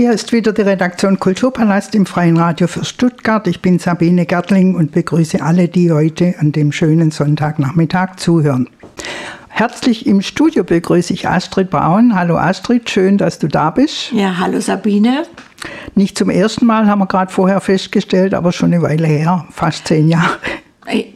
Hier ist wieder die Redaktion Kulturpalast im Freien Radio für Stuttgart. Ich bin Sabine Gertling und begrüße alle, die heute an dem schönen Sonntagnachmittag zuhören. Herzlich im Studio begrüße ich Astrid Braun. Hallo Astrid, schön, dass du da bist. Ja, hallo Sabine. Nicht zum ersten Mal, haben wir gerade vorher festgestellt, aber schon eine Weile her, fast zehn Jahre.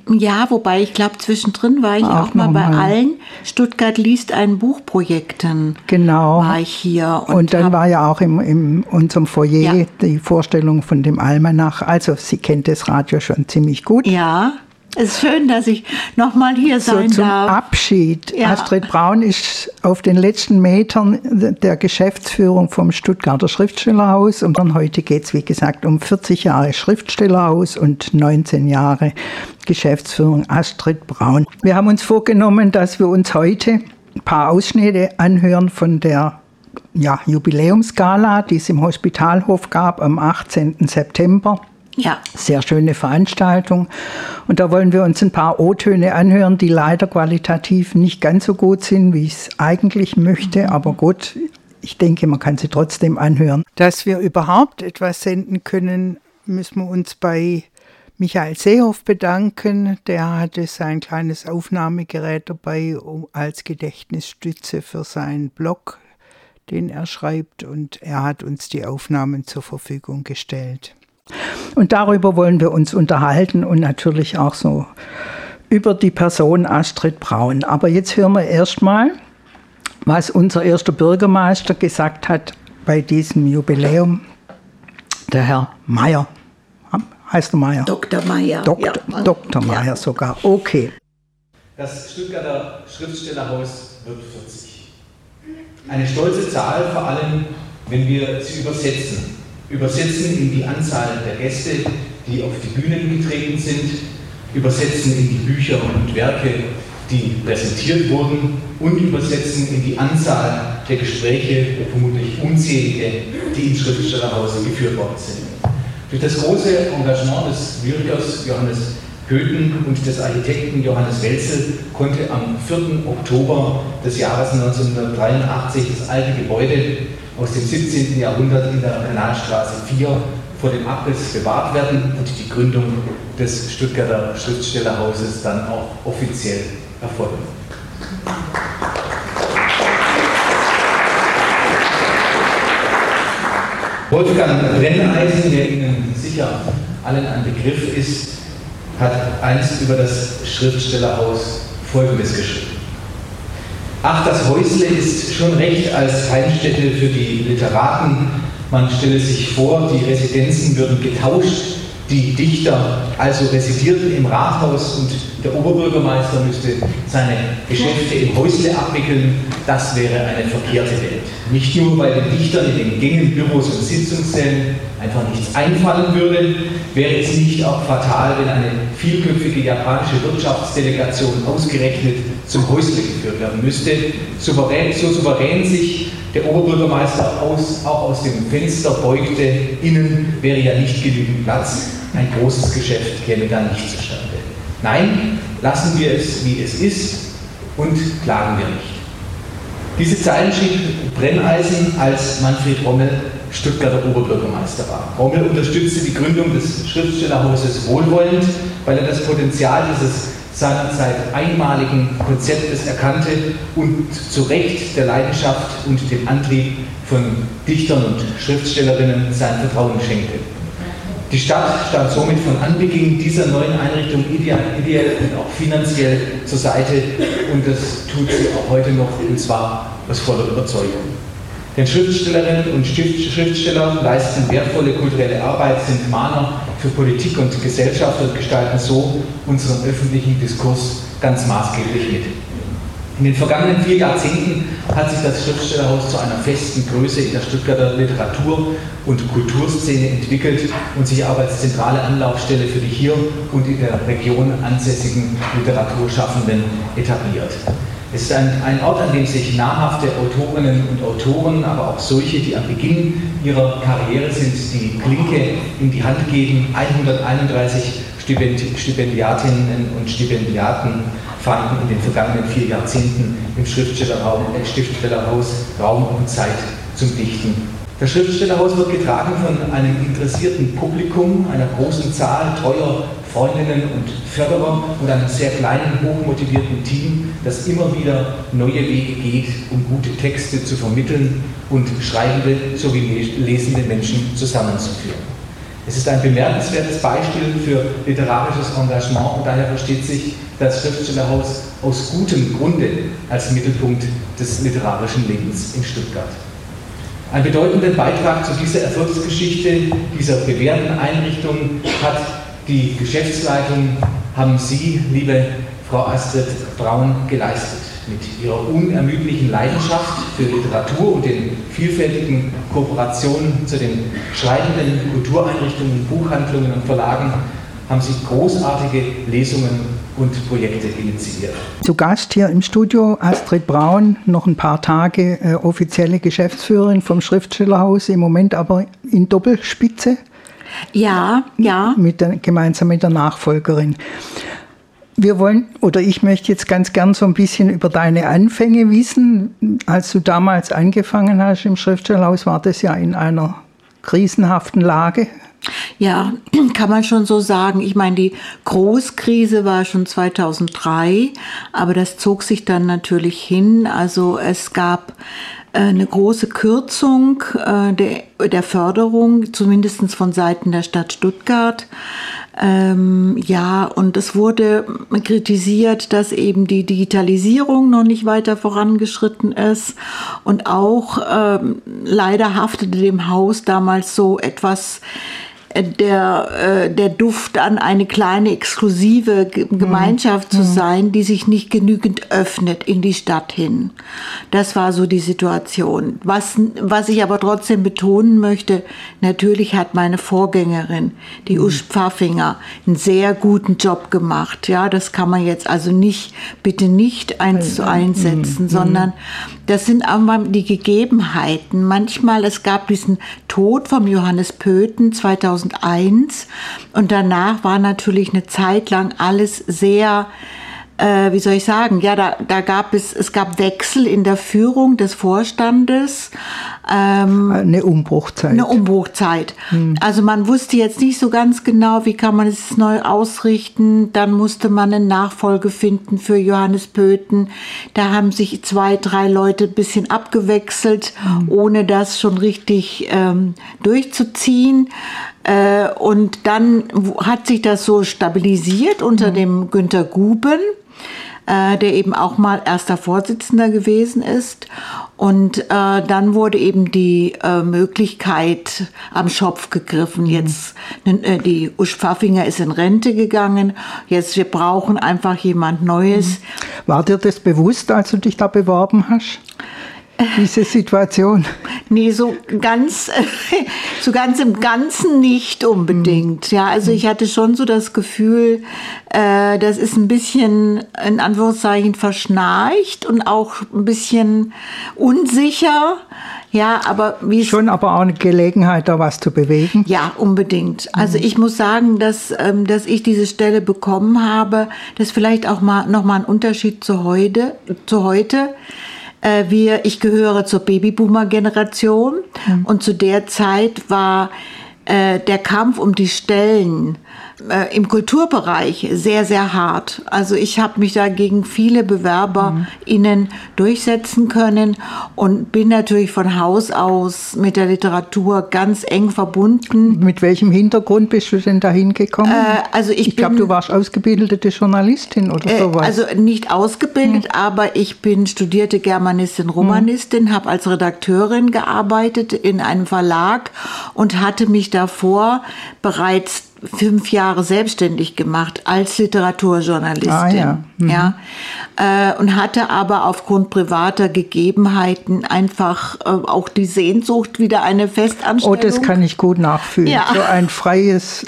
Ja, wobei ich glaube, zwischendrin war ich auch, auch mal bei allen Stuttgart liest ein Buchprojekten. Genau. War ich hier. Und, und dann war ja auch in im, unserem Foyer ja. die Vorstellung von dem Almanach. Also sie kennt das Radio schon ziemlich gut. Ja. Es ist schön, dass ich nochmal hier sein so zum darf. Abschied. Ja. Astrid Braun ist auf den letzten Metern der Geschäftsführung vom Stuttgarter Schriftstellerhaus. Und dann heute geht es, wie gesagt, um 40 Jahre Schriftstellerhaus und 19 Jahre Geschäftsführung Astrid Braun. Wir haben uns vorgenommen, dass wir uns heute ein paar Ausschnitte anhören von der ja, Jubiläumsgala, die es im Hospitalhof gab am 18. September. Ja. Sehr schöne Veranstaltung. Und da wollen wir uns ein paar O-Töne anhören, die leider qualitativ nicht ganz so gut sind, wie ich es eigentlich möchte. Aber gut, ich denke, man kann sie trotzdem anhören. Dass wir überhaupt etwas senden können, müssen wir uns bei Michael Seehoff bedanken. Der hatte sein kleines Aufnahmegerät dabei als Gedächtnisstütze für seinen Blog, den er schreibt. Und er hat uns die Aufnahmen zur Verfügung gestellt. Und darüber wollen wir uns unterhalten und natürlich auch so über die Person Astrid Braun. Aber jetzt hören wir erstmal, was unser erster Bürgermeister gesagt hat bei diesem Jubiläum, der Herr Mayer. Heißt du Mayer? Dr. Mayer. Dr. Ja. Dr. Mayer ja. sogar. Okay. Das Stuttgarter Schriftstellerhaus wird 40. Eine stolze Zahl, vor allem wenn wir sie übersetzen übersetzen in die Anzahl der Gäste, die auf die Bühnen getreten sind, übersetzen in die Bücher und Werke, die präsentiert wurden und übersetzen in die Anzahl der Gespräche, vermutlich unzählige, die im Schriftstellerhause geführt worden sind. Durch das große Engagement des Lyrikers Johannes Goethen und des Architekten Johannes Welzel konnte am 4. Oktober des Jahres 1983 das alte Gebäude aus dem 17. Jahrhundert in der Kanalstraße 4 vor dem Abriss bewahrt werden und die Gründung des Stuttgarter Schriftstellerhauses dann auch offiziell erfolgen. Wolfgang Brenneisen, der Ihnen sicher allen ein Begriff ist, hat einst über das Schriftstellerhaus Folgendes geschrieben. Ach, das Häusle ist schon recht als Heimstätte für die Literaten. Man stelle sich vor, die Residenzen würden getauscht, die Dichter also residierten im Rathaus und der Oberbürgermeister müsste seine Geschäfte im Häusle abwickeln. Das wäre eine verkehrte Welt. Nicht nur, weil den Dichtern in den Gängen, Büros und Sitzungssälen einfach nichts einfallen würde, wäre es nicht auch fatal, wenn eine vielköpfige japanische Wirtschaftsdelegation ausgerechnet zum Häusle geführt werden müsste. Souverän, so souverän sich der Oberbürgermeister aus, auch aus dem Fenster beugte, innen wäre ja nicht genügend Platz, ein großes Geschäft käme da nicht zustande. Nein, lassen wir es, wie es ist und klagen wir nicht. Diese Zeilen schrieb Brenneisen, als Manfred Rommel Stuttgarter Oberbürgermeister war. Rommel unterstützte die Gründung des Schriftstellerhauses wohlwollend, weil er das Potenzial dieses seinerzeit einmaligen Konzeptes erkannte und zu Recht der Leidenschaft und dem Antrieb von Dichtern und Schriftstellerinnen sein Vertrauen schenkte. Die Stadt stand somit von Anbeginn dieser neuen Einrichtung ideell, ideell und auch finanziell zur Seite und das tut sie auch heute noch und zwar aus voller Überzeugung. Denn Schriftstellerinnen und Schriftsteller leisten wertvolle kulturelle Arbeit, sind Mahner für Politik und Gesellschaft und gestalten so unseren öffentlichen Diskurs ganz maßgeblich mit. In den vergangenen vier Jahrzehnten hat sich das Schriftstellerhaus zu einer festen Größe in der Stuttgarter Literatur- und Kulturszene entwickelt und sich aber als zentrale Anlaufstelle für die hier und in der Region ansässigen Literaturschaffenden etabliert. Es ist ein, ein, Ort, an dem sich namhafte Autorinnen und Autoren, aber auch solche, die am Beginn ihrer Karriere sind, die Klinke in die Hand geben. 131 Stipendiatinnen und Stipendiaten fanden in den vergangenen vier Jahrzehnten im Schriftstellerraum, äh, Schriftstellerhaus Raum und Zeit zum Dichten Das Schriftstellerhaus wird getragen von einem interessierten Publikum, einer großen Zahl treuer Freundinnen und Förderer und einem sehr kleinen, hochmotivierten Team, das immer wieder neue Wege geht, um gute Texte zu vermitteln und schreibende sowie lesende Menschen zusammenzuführen. Es ist ein bemerkenswertes Beispiel für literarisches Engagement und daher versteht sich das Schriftstellerhaus aus gutem Grunde als Mittelpunkt des literarischen Lebens in Stuttgart. Einen bedeutenden Beitrag zu dieser Erfolgsgeschichte dieser bewährten Einrichtung hat die Geschäftsleitung haben Sie, liebe Frau Astrid Braun, geleistet. Mit Ihrer unermüdlichen Leidenschaft für Literatur und den vielfältigen Kooperationen zu den schreibenden Kultureinrichtungen, Buchhandlungen und Verlagen haben Sie großartige Lesungen und Projekte initiiert. Zu Gast hier im Studio Astrid Braun, noch ein paar Tage äh, offizielle Geschäftsführerin vom Schriftstellerhaus, im Moment aber in Doppelspitze. Ja, ja. Mit der, gemeinsam mit der Nachfolgerin. Wir wollen, oder ich möchte jetzt ganz gern so ein bisschen über deine Anfänge wissen. Als du damals angefangen hast im Schriftstellerhaus, war das ja in einer krisenhaften Lage. Ja, kann man schon so sagen. Ich meine, die Großkrise war schon 2003, aber das zog sich dann natürlich hin. Also es gab äh, eine große Kürzung äh, der, der Förderung, zumindest von Seiten der Stadt Stuttgart. Ähm, ja, und es wurde kritisiert, dass eben die Digitalisierung noch nicht weiter vorangeschritten ist. Und auch ähm, leider haftete dem Haus damals so etwas der, äh, der Duft an eine kleine exklusive Gemeinschaft mhm. zu sein, die sich nicht genügend öffnet in die Stadt hin. Das war so die Situation. Was, was ich aber trotzdem betonen möchte, natürlich hat meine Vorgängerin, die mhm. Usch Pfaffinger, einen sehr guten Job gemacht. Ja, das kann man jetzt also nicht, bitte nicht eins zu eins setzen, mhm. sondern das sind aber die Gegebenheiten. Manchmal, es gab diesen Tod vom Johannes Pöthen 2001 und danach war natürlich eine Zeit lang alles sehr äh, wie soll ich sagen, ja, da, da gab es, es gab Wechsel in der Führung des Vorstandes. Ähm, eine Umbruchzeit. Eine Umbruchzeit. Hm. Also man wusste jetzt nicht so ganz genau, wie kann man es neu ausrichten. Dann musste man eine Nachfolge finden für Johannes Pöthen. Da haben sich zwei, drei Leute ein bisschen abgewechselt, hm. ohne das schon richtig ähm, durchzuziehen. Äh, und dann hat sich das so stabilisiert unter hm. dem Günter Guben äh, der eben auch mal erster Vorsitzender gewesen ist. Und äh, dann wurde eben die äh, Möglichkeit am Schopf gegriffen. Jetzt, äh, die Usch Pfaffinger ist in Rente gegangen. Jetzt, wir brauchen einfach jemand Neues. War dir das bewusst, als du dich da beworben hast? Diese Situation? Nee, so ganz, so ganz im Ganzen nicht unbedingt. Ja, also ich hatte schon so das Gefühl, äh, das ist ein bisschen in Anführungszeichen verschnarcht und auch ein bisschen unsicher. Ja, aber wie schon aber auch eine Gelegenheit, da was zu bewegen. Ja, unbedingt. Also ich muss sagen, dass ähm, dass ich diese Stelle bekommen habe, das ist vielleicht auch mal noch mal ein Unterschied zu heute. Zu heute äh, wir, ich gehöre zur Babyboomer-Generation mhm. und zu der Zeit war äh, der Kampf um die Stellen äh, im Kulturbereich sehr, sehr hart. Also ich habe mich da gegen viele BewerberInnen mhm. durchsetzen können und bin natürlich von Haus aus mit der Literatur ganz eng verbunden. Mit welchem Hintergrund bist du denn da hingekommen? Äh, also ich, ich glaube, du warst ausgebildete Journalistin oder äh, sowas. Also nicht ausgebildet, mhm. aber ich bin studierte Germanistin, Romanistin, mhm. habe als Redakteurin gearbeitet in einem Verlag und hatte mich davor bereits fünf Jahre selbstständig gemacht als Literaturjournalistin. Ah, ja. Mhm. ja äh, und hatte aber aufgrund privater Gegebenheiten einfach äh, auch die Sehnsucht, wieder eine Festanstellung. Oh, das kann ich gut nachfühlen. Ja. So ein freies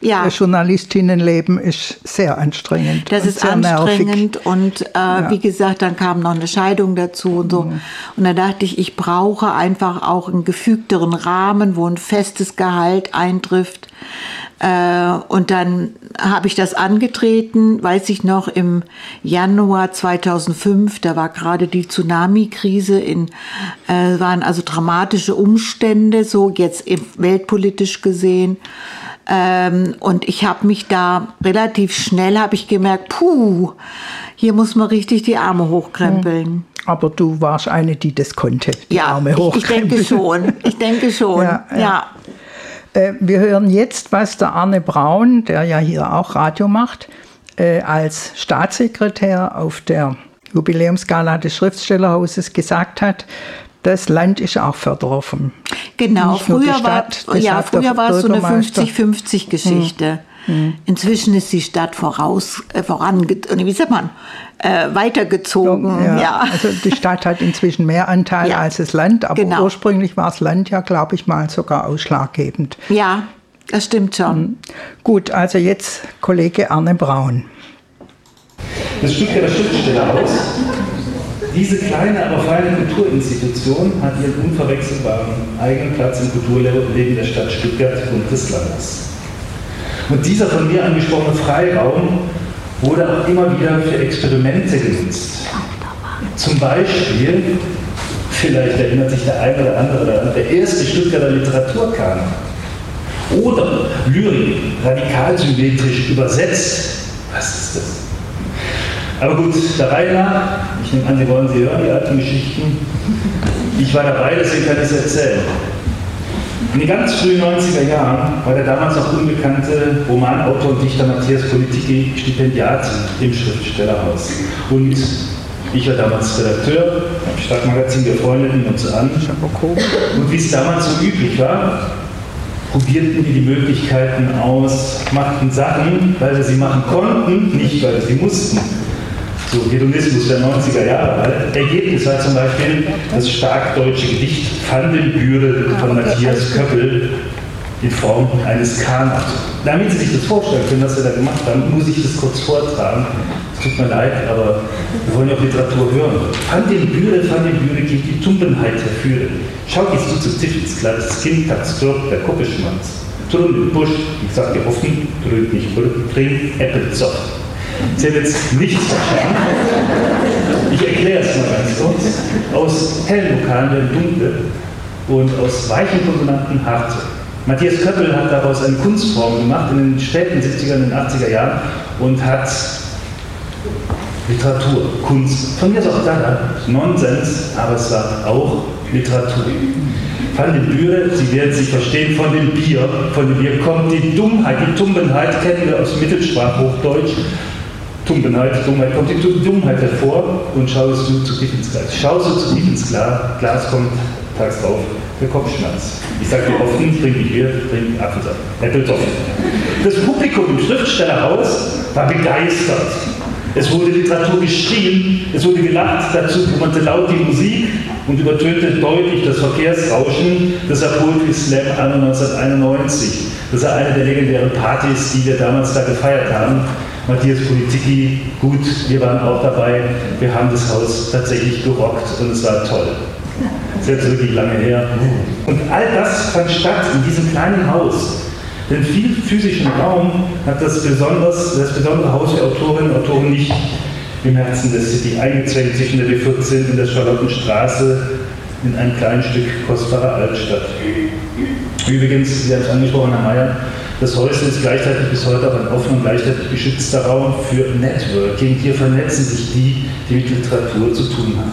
ja. Journalistinnenleben ist sehr anstrengend. Das ist anstrengend nervig. und äh, ja. wie gesagt, dann kam noch eine Scheidung dazu und so. Mhm. Und da dachte ich, ich brauche einfach auch einen gefügteren Rahmen, wo ein festes Gehalt eintrifft. Äh, und dann habe ich das angetreten, weiß ich noch, im Januar 2005, da war gerade die Tsunami-Krise, in, äh, waren also dramatische Umstände, so jetzt weltpolitisch gesehen. Ähm, und ich habe mich da relativ schnell, habe ich gemerkt, puh, hier muss man richtig die Arme hochkrempeln. Hm. Aber du warst eine, die das konnte, die ja, Arme hochkrempeln. Ich, ich denke schon, ich denke schon, ja. ja. ja. Äh, wir hören jetzt, was der Arne Braun, der ja hier auch Radio macht, äh, als Staatssekretär auf der Jubiläumsgala des Schriftstellerhauses gesagt hat, das Land ist auch Förderer vom Genau, früher, war, ja, früher war es so eine 50-50-Geschichte. Mhm. Mhm. Inzwischen ist die Stadt voraus, äh, voran, wie sagt man, äh, weitergezogen. Ja, ja, Also die Stadt hat inzwischen mehr Anteil ja, als das Land, aber genau. ursprünglich war das Land ja, glaube ich mal, sogar ausschlaggebend. Ja, das stimmt schon. Mhm. Gut, also jetzt Kollege Arne Braun. Das Stück der Schriftstellerhaus diese kleine, aber feine Kulturinstitution hat ihren unverwechselbaren eigenen Platz im Kulturleben der Stadt Stuttgart und des Landes. Und dieser von mir angesprochene Freiraum wurde auch immer wieder für Experimente genutzt. Zum Beispiel, vielleicht erinnert sich der eine oder andere daran, der erste Stuttgarter Literaturkanon. Oder Lyrik radikalsymmetrisch übersetzt. Was ist das? Aber gut, der Reihe nach, ich nehme an, Sie wollen sie hören, die alten Geschichten. Ich war dabei, deswegen kann ich es erzählen. In den ganz frühen 90er Jahren war der damals noch unbekannte Romanautor und Dichter Matthias Politiki Stipendiat im Schriftstellerhaus. Und ich war damals Redakteur im Stadtmagazin, wir freundeten uns an. Und wie es damals so üblich war, probierten wir die Möglichkeiten aus, machten Sachen, weil wir sie machen konnten, nicht weil wir sie mussten so Hedonismus der 90er Jahre alt. Ergebnis war zum Beispiel das stark deutsche Gedicht Pfandenbürde von Matthias Köppel in Form eines Kanas. Damit Sie sich das vorstellen können, was wir da gemacht haben, muss ich das kurz vortragen. Es tut mir leid, aber wir wollen ja auch Literatur hören. Pfandenbürde, Pfandenbürde geht die Tumpenheit herführen. Schaut jetzt du zu Tiffels Kleid, das Kind hat Sturp, der Kuppeschmanz. Im Busch, ich sag dir offen, dröhnt nicht, bringt Äppelzoff. Sie haben jetzt nichts verstanden. Ich erkläre es mal ganz kurz. Aus hellen Vokalen werden dunkle und aus weichen Konsonanten harte. Matthias Köppel hat daraus eine Kunstform gemacht in den späten 70er und 80er Jahren und hat Literatur, Kunst, von mir ist auch da, Nonsens, aber es war auch Literatur. Van den Bühre, Sie werden sich verstehen, von dem Bier, von dem Bier kommt die Dummheit, die Tumbenheit, kennen wir aus Mittelsprachhochdeutsch, Dummheit, Dummheit kommt die Dummheit hervor und schaust du zu tief ins Glas. Schaust du zu tief ins Glas, Glas kommt tags drauf, der Kopfschmerz. Ich sage dir trink nicht Bier, trink Apfelsaft, Äppelsaft. Das Publikum im Schriftstellerhaus war begeistert. Es wurde Literatur geschrien, es wurde gelacht, dazu brummte laut die Musik und übertönte deutlich das Verkehrsrauschen des Poetry Slam 1991. Das war eine der legendären Partys, die wir damals da gefeiert haben. Matthias Politiki, gut, wir waren auch dabei. Wir haben das Haus tatsächlich gerockt und es war toll. Das ist jetzt wirklich lange her. Und all das fand statt in diesem kleinen Haus. Den viel physischen Raum hat das, besonders, das besondere Haus der Autorinnen und Autoren nicht im Herzen der City eingezwängt zwischen der B14 und der Charlottenstraße in ein kleines Stück kostbarer Altstadt. Übrigens, Sie haben es angesprochen, Herr Mayer, das Häuschen ist gleichzeitig bis heute auch ein offener und gleichzeitig geschützter Raum für Networking. Hier vernetzen sich die, die mit Literatur zu tun haben.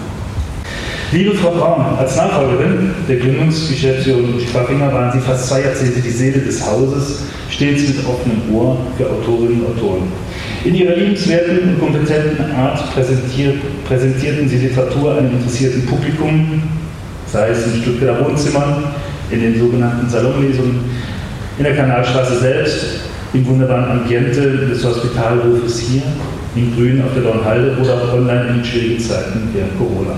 Liebe Frau Braun, als Nachfolgerin der Gründungsgeschäftsführung Sprachinger waren Sie fast zwei Jahrzehnte die Seele des Hauses, stets mit offenem Ohr für Autorinnen und Autoren. In Ihrer liebenswerten und kompetenten Art präsentiert, präsentierten Sie Literatur einem interessierten Publikum, sei es in Stuttgarter Wohnzimmern, in den sogenannten Salonlesungen, in der Kanalstraße selbst, im wunderbaren Ambiente des Hospitalhofes hier in Grün auf der Dornhalde oder auch online in schwierigen Zeiten während Corona.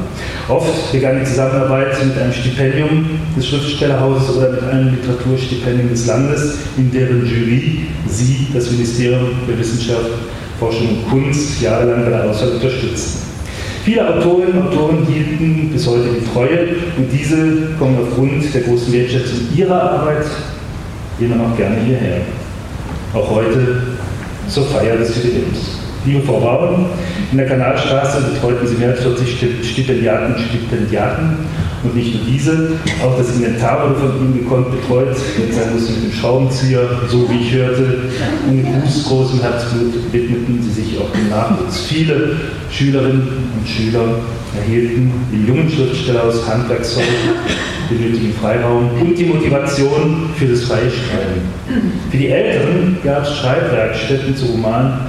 Oft begann die Zusammenarbeit mit einem Stipendium des Schriftstellerhauses oder mit einem Literaturstipendium des Landes, in deren Jury sie das Ministerium für Wissenschaft, Forschung und Kunst jahrelang bei der Auswahl unterstützten. Viele Autorinnen und Autoren hielten bis heute die Treue und diese kommen aufgrund der großen Wertschätzung ihrer Arbeit immer noch gerne hierher. Auch heute zur Feier des Jubiläums. Liebe Frau Bauern, in der Kanalstraße betreuten Sie mehr als 40 Stipendiaten und Stipendiaten und nicht nur diese, auch das Inventar wurde von Ihnen gekonnt betreut, jetzt musste mit dem Schraubenzieher, so wie ich hörte, mit großem Herzblut widmeten Sie sich auch dem Nachwuchs. Viele Schülerinnen und Schüler erhielten im jungen Schriftstellerhaus Handwerkszeug, den nötigen Freiraum und die Motivation für das freie Schreiben. Für die Älteren gab es Schreibwerkstätten zu Romanen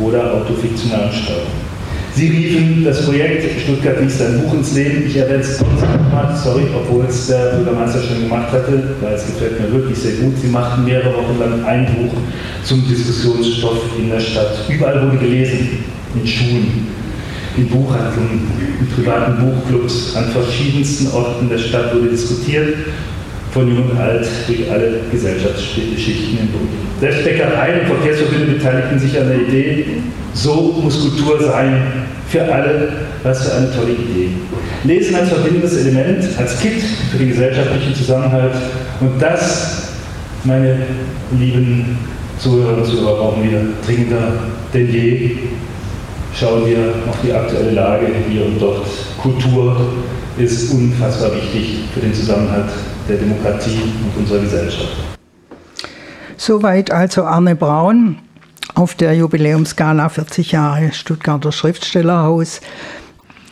oder autofiktionalen Schreiben. Sie riefen das Projekt Stuttgart ein Buch ins Leben. Ich erwähne es trotzdem nochmal, sorry, obwohl es der Bürgermeister schon gemacht hatte, weil es gefällt mir wirklich sehr gut. Sie machten mehrere Wochen lang ein Buch zum Diskussionsstoff in der Stadt. Überall wurde gelesen, in Schulen, in Buchhandlungen, in privaten Buchclubs, an verschiedensten Orten der Stadt wurde diskutiert von jung und alt durch alle Gesellschaftsschichten im Bund. Selbst Bäckereien und Verkehrsverbünde beteiligten sich an der Idee, so muss Kultur sein für alle, was für eine tolle Idee. Lesen als verbindendes Element, als Kit für den gesellschaftlichen Zusammenhalt und das, meine lieben Zuhörer und Zuhörer, brauchen wir dringender denn je. Schauen wir auf die aktuelle Lage hier und dort. Kultur ist unfassbar wichtig für den Zusammenhalt der Demokratie und unserer Gesellschaft. Soweit also Arne Braun auf der Jubiläumsgala 40 Jahre Stuttgarter Schriftstellerhaus.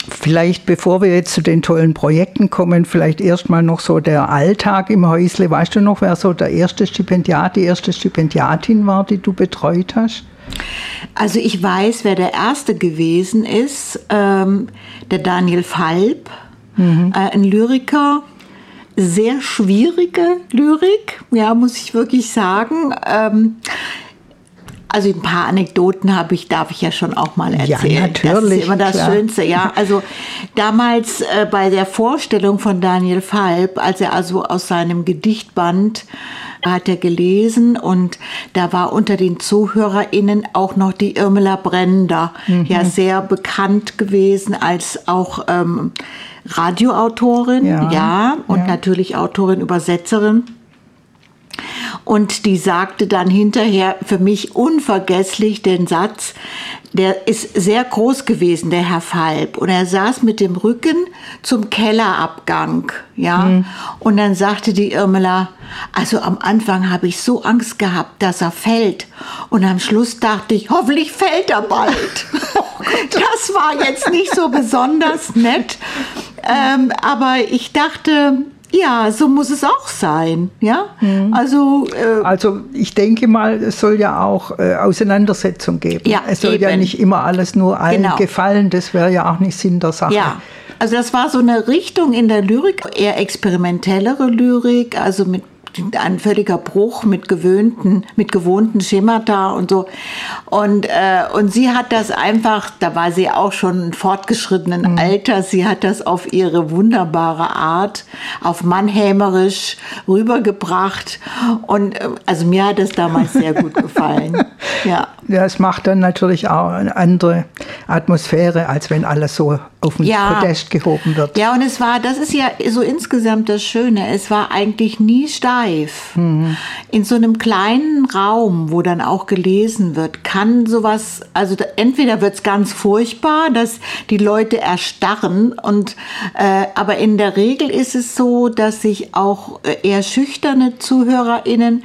Vielleicht, bevor wir jetzt zu den tollen Projekten kommen, vielleicht erstmal noch so der Alltag im Häusle. Weißt du noch, wer so der erste Stipendiat, die erste Stipendiatin war, die du betreut hast? Also ich weiß, wer der erste gewesen ist, ähm, der Daniel Falb, mhm. äh, ein Lyriker, sehr schwierige Lyrik, ja, muss ich wirklich sagen. Ähm, also ein paar Anekdoten habe ich, darf ich ja schon auch mal erzählen. Ja, natürlich. Das ist immer das klar. Schönste, ja. Also damals äh, bei der Vorstellung von Daniel Falb, als er also aus seinem Gedichtband hat er gelesen und da war unter den ZuhörerInnen auch noch die Irmela Brender, mhm. ja sehr bekannt gewesen als auch ähm, Radioautorin, ja, ja und ja. natürlich Autorin, Übersetzerin. Und die sagte dann hinterher für mich unvergesslich den Satz, der ist sehr groß gewesen, der Herr Falb. Und er saß mit dem Rücken zum Kellerabgang, ja. Mhm. Und dann sagte die Irmela, also am Anfang habe ich so Angst gehabt, dass er fällt. Und am Schluss dachte ich, hoffentlich fällt er bald. das war jetzt nicht so besonders nett. Ähm, aber ich dachte, ja, so muss es auch sein. Ja, mhm. also äh, also ich denke mal, es soll ja auch äh, Auseinandersetzung geben. Ja, es soll eben. ja nicht immer alles nur allen genau. gefallen. Das wäre ja auch nicht Sinn der Sache. Ja. Also das war so eine Richtung in der Lyrik, eher experimentellere Lyrik, also mit ein völliger Bruch mit gewöhnten, mit gewohnten Schemata und so. Und, äh, und sie hat das einfach, da war sie auch schon fortgeschrittenen mhm. Alter, sie hat das auf ihre wunderbare Art, auf Mannhämerisch rübergebracht. Und äh, also mir hat es damals sehr gut gefallen. ja. Ja, es macht dann natürlich auch eine andere Atmosphäre, als wenn alles so auf den ja. Podest gehoben wird. Ja, und es war, das ist ja so insgesamt das Schöne, es war eigentlich nie steif. Mhm. In so einem kleinen Raum, wo dann auch gelesen wird, kann sowas, also entweder wird es ganz furchtbar, dass die Leute erstarren, und, äh, aber in der Regel ist es so, dass sich auch äh, eher schüchterne ZuhörerInnen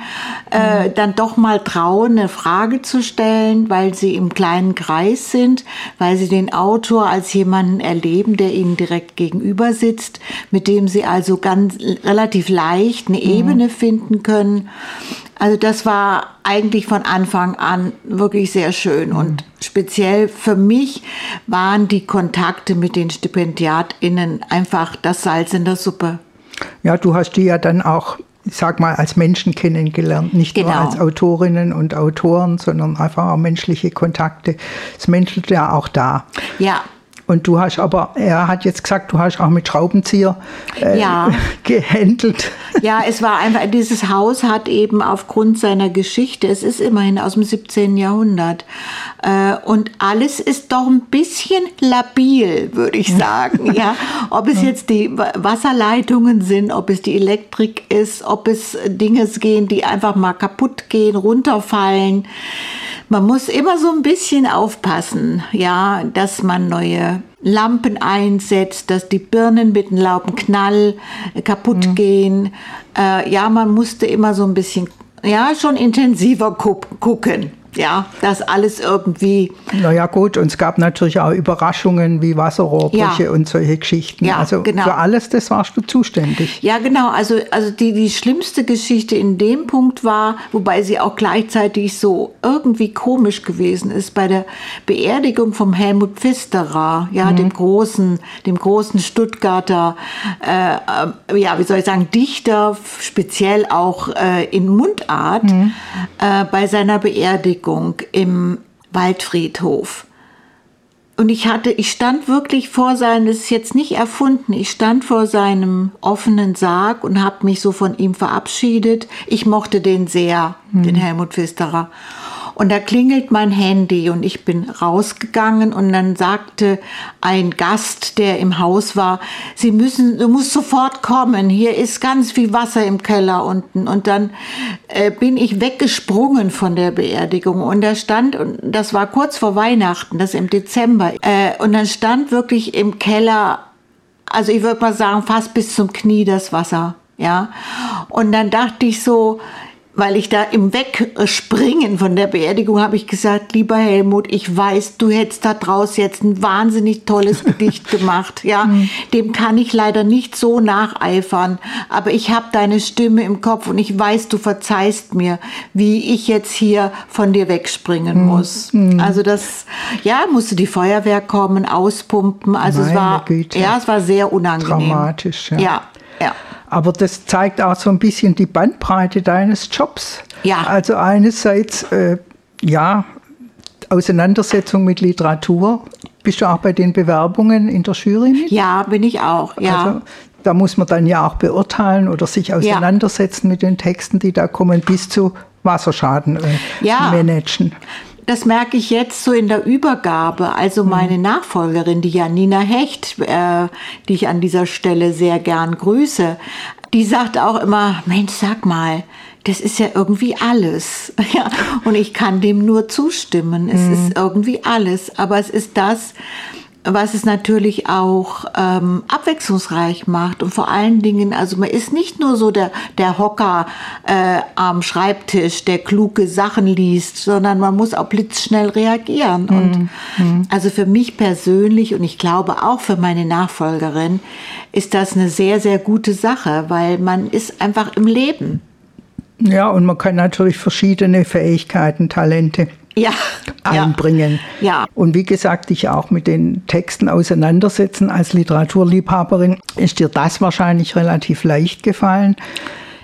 äh, mhm. dann doch mal trauen, eine Frage zu stellen, weil sie im kleinen Kreis sind, weil sie den Autor als jemanden erleben, der ihnen direkt gegenüber sitzt, mit dem sie also ganz relativ leicht eine mhm. Ebene finden können. Also das war eigentlich von Anfang an wirklich sehr schön. Mhm. Und speziell für mich waren die Kontakte mit den StipendiatInnen einfach das Salz in der Suppe. Ja, du hast die ja dann auch ich sag mal, als Menschen kennengelernt, nicht Genau. nur als Autorinnen und Autoren, sondern einfach auch menschliche Kontakte. Das menschelt ja auch da. Ja, Und du hast aber, er hat jetzt gesagt, du hast auch mit Schraubenzieher äh, Ja. gehandelt. Ja, es war einfach, dieses Haus hat eben aufgrund seiner Geschichte, es ist immerhin aus dem 17. Jahrhundert, äh, und alles ist doch ein bisschen labil, würde ich sagen. ja, ob es jetzt die Wa- Wasserleitungen sind, ob es die Elektrik ist, ob es Dinge gehen, die einfach mal kaputt gehen, runterfallen. Man muss immer so ein bisschen aufpassen, ja, dass man neue Lampen einsetzt, dass die Birnen mit einem lauten Knall äh, kaputt gehen. Äh, ja, man musste immer so ein bisschen, ja, schon intensiver gu gucken, ja, dass alles irgendwie, Naja gut, und es gab natürlich auch Überraschungen wie Wasserrohrbrüche Ja. und solche Geschichten. Ja, also genau. für alles das warst du zuständig. ja genau, also, also die, die schlimmste Geschichte in dem Punkt war, wobei sie auch gleichzeitig so irgendwie komisch gewesen ist, bei der Beerdigung vom Helmut Pfisterer, ja, dem großen, dem großen Stuttgarter, äh, äh, ja, wie soll ich sagen, Dichter, speziell auch äh, in Mundart, äh, bei seiner Beerdigung im Waldfriedhof. Und ich hatte, ich stand wirklich vor seinem, das ist jetzt nicht erfunden, ich stand vor seinem offenen Sarg und habe mich so von ihm verabschiedet. Ich mochte den sehr, den Helmut Pfisterer. Und da klingelt mein Handy und ich bin rausgegangen und dann sagte ein Gast, der im Haus war, Sie müssen, du musst sofort kommen, hier ist ganz viel Wasser im Keller unten. Und dann äh, bin ich weggesprungen von der Beerdigung und da stand, und das war kurz vor Weihnachten, das im Dezember, äh, und dann stand wirklich im Keller also ich würde mal sagen, fast bis zum Knie das Wasser, ja. Und dann dachte ich so, weil ich da im Wegspringen von der Beerdigung habe ich gesagt, lieber Helmut, ich weiß, du hättest da draus jetzt ein wahnsinnig tolles Gedicht gemacht, ja. Dem kann ich leider nicht so nacheifern, aber ich habe deine Stimme im Kopf und ich weiß, du verzeihst mir, wie ich jetzt hier von dir wegspringen muss. Also das, ja, musste die Feuerwehr kommen, auspumpen, also es Meine war, Güte. ja, es war sehr unangenehm. Dramatisch, ja. Ja, ja. Aber das zeigt auch so ein bisschen die Bandbreite deines Jobs. Ja. Also einerseits, äh, ja, Auseinandersetzung mit Literatur. Bist du auch bei den Bewerbungen in der Jury mit? Ja, bin ich auch, ja. Also, da muss man dann ja auch beurteilen oder sich auseinandersetzen mit den Texten, die da kommen, bis zu Wasserschaden äh, Ja. managen. Das merke ich jetzt so in der Übergabe. Also meine Nachfolgerin, die Janina Hecht, äh, die ich an dieser Stelle sehr gern grüße, die sagt auch immer, Mensch, sag mal, das ist ja irgendwie alles. Ja, und ich kann dem nur zustimmen. Es ist irgendwie alles. Aber es ist das, was es natürlich auch ähm, abwechslungsreich macht und vor allen Dingen, also man ist nicht nur so der, der Hocker äh, am Schreibtisch, der kluge Sachen liest, sondern man muss auch blitzschnell reagieren. Und also für mich persönlich und ich glaube auch für meine Nachfolgerin ist das eine sehr, sehr gute Sache, weil man ist einfach im Leben. Ja, und man kann natürlich verschiedene Fähigkeiten, Talente Ja, einbringen. Ja. Und wie gesagt, dich auch mit den Texten auseinandersetzen. Als Literaturliebhaberin ist dir das wahrscheinlich relativ leicht gefallen.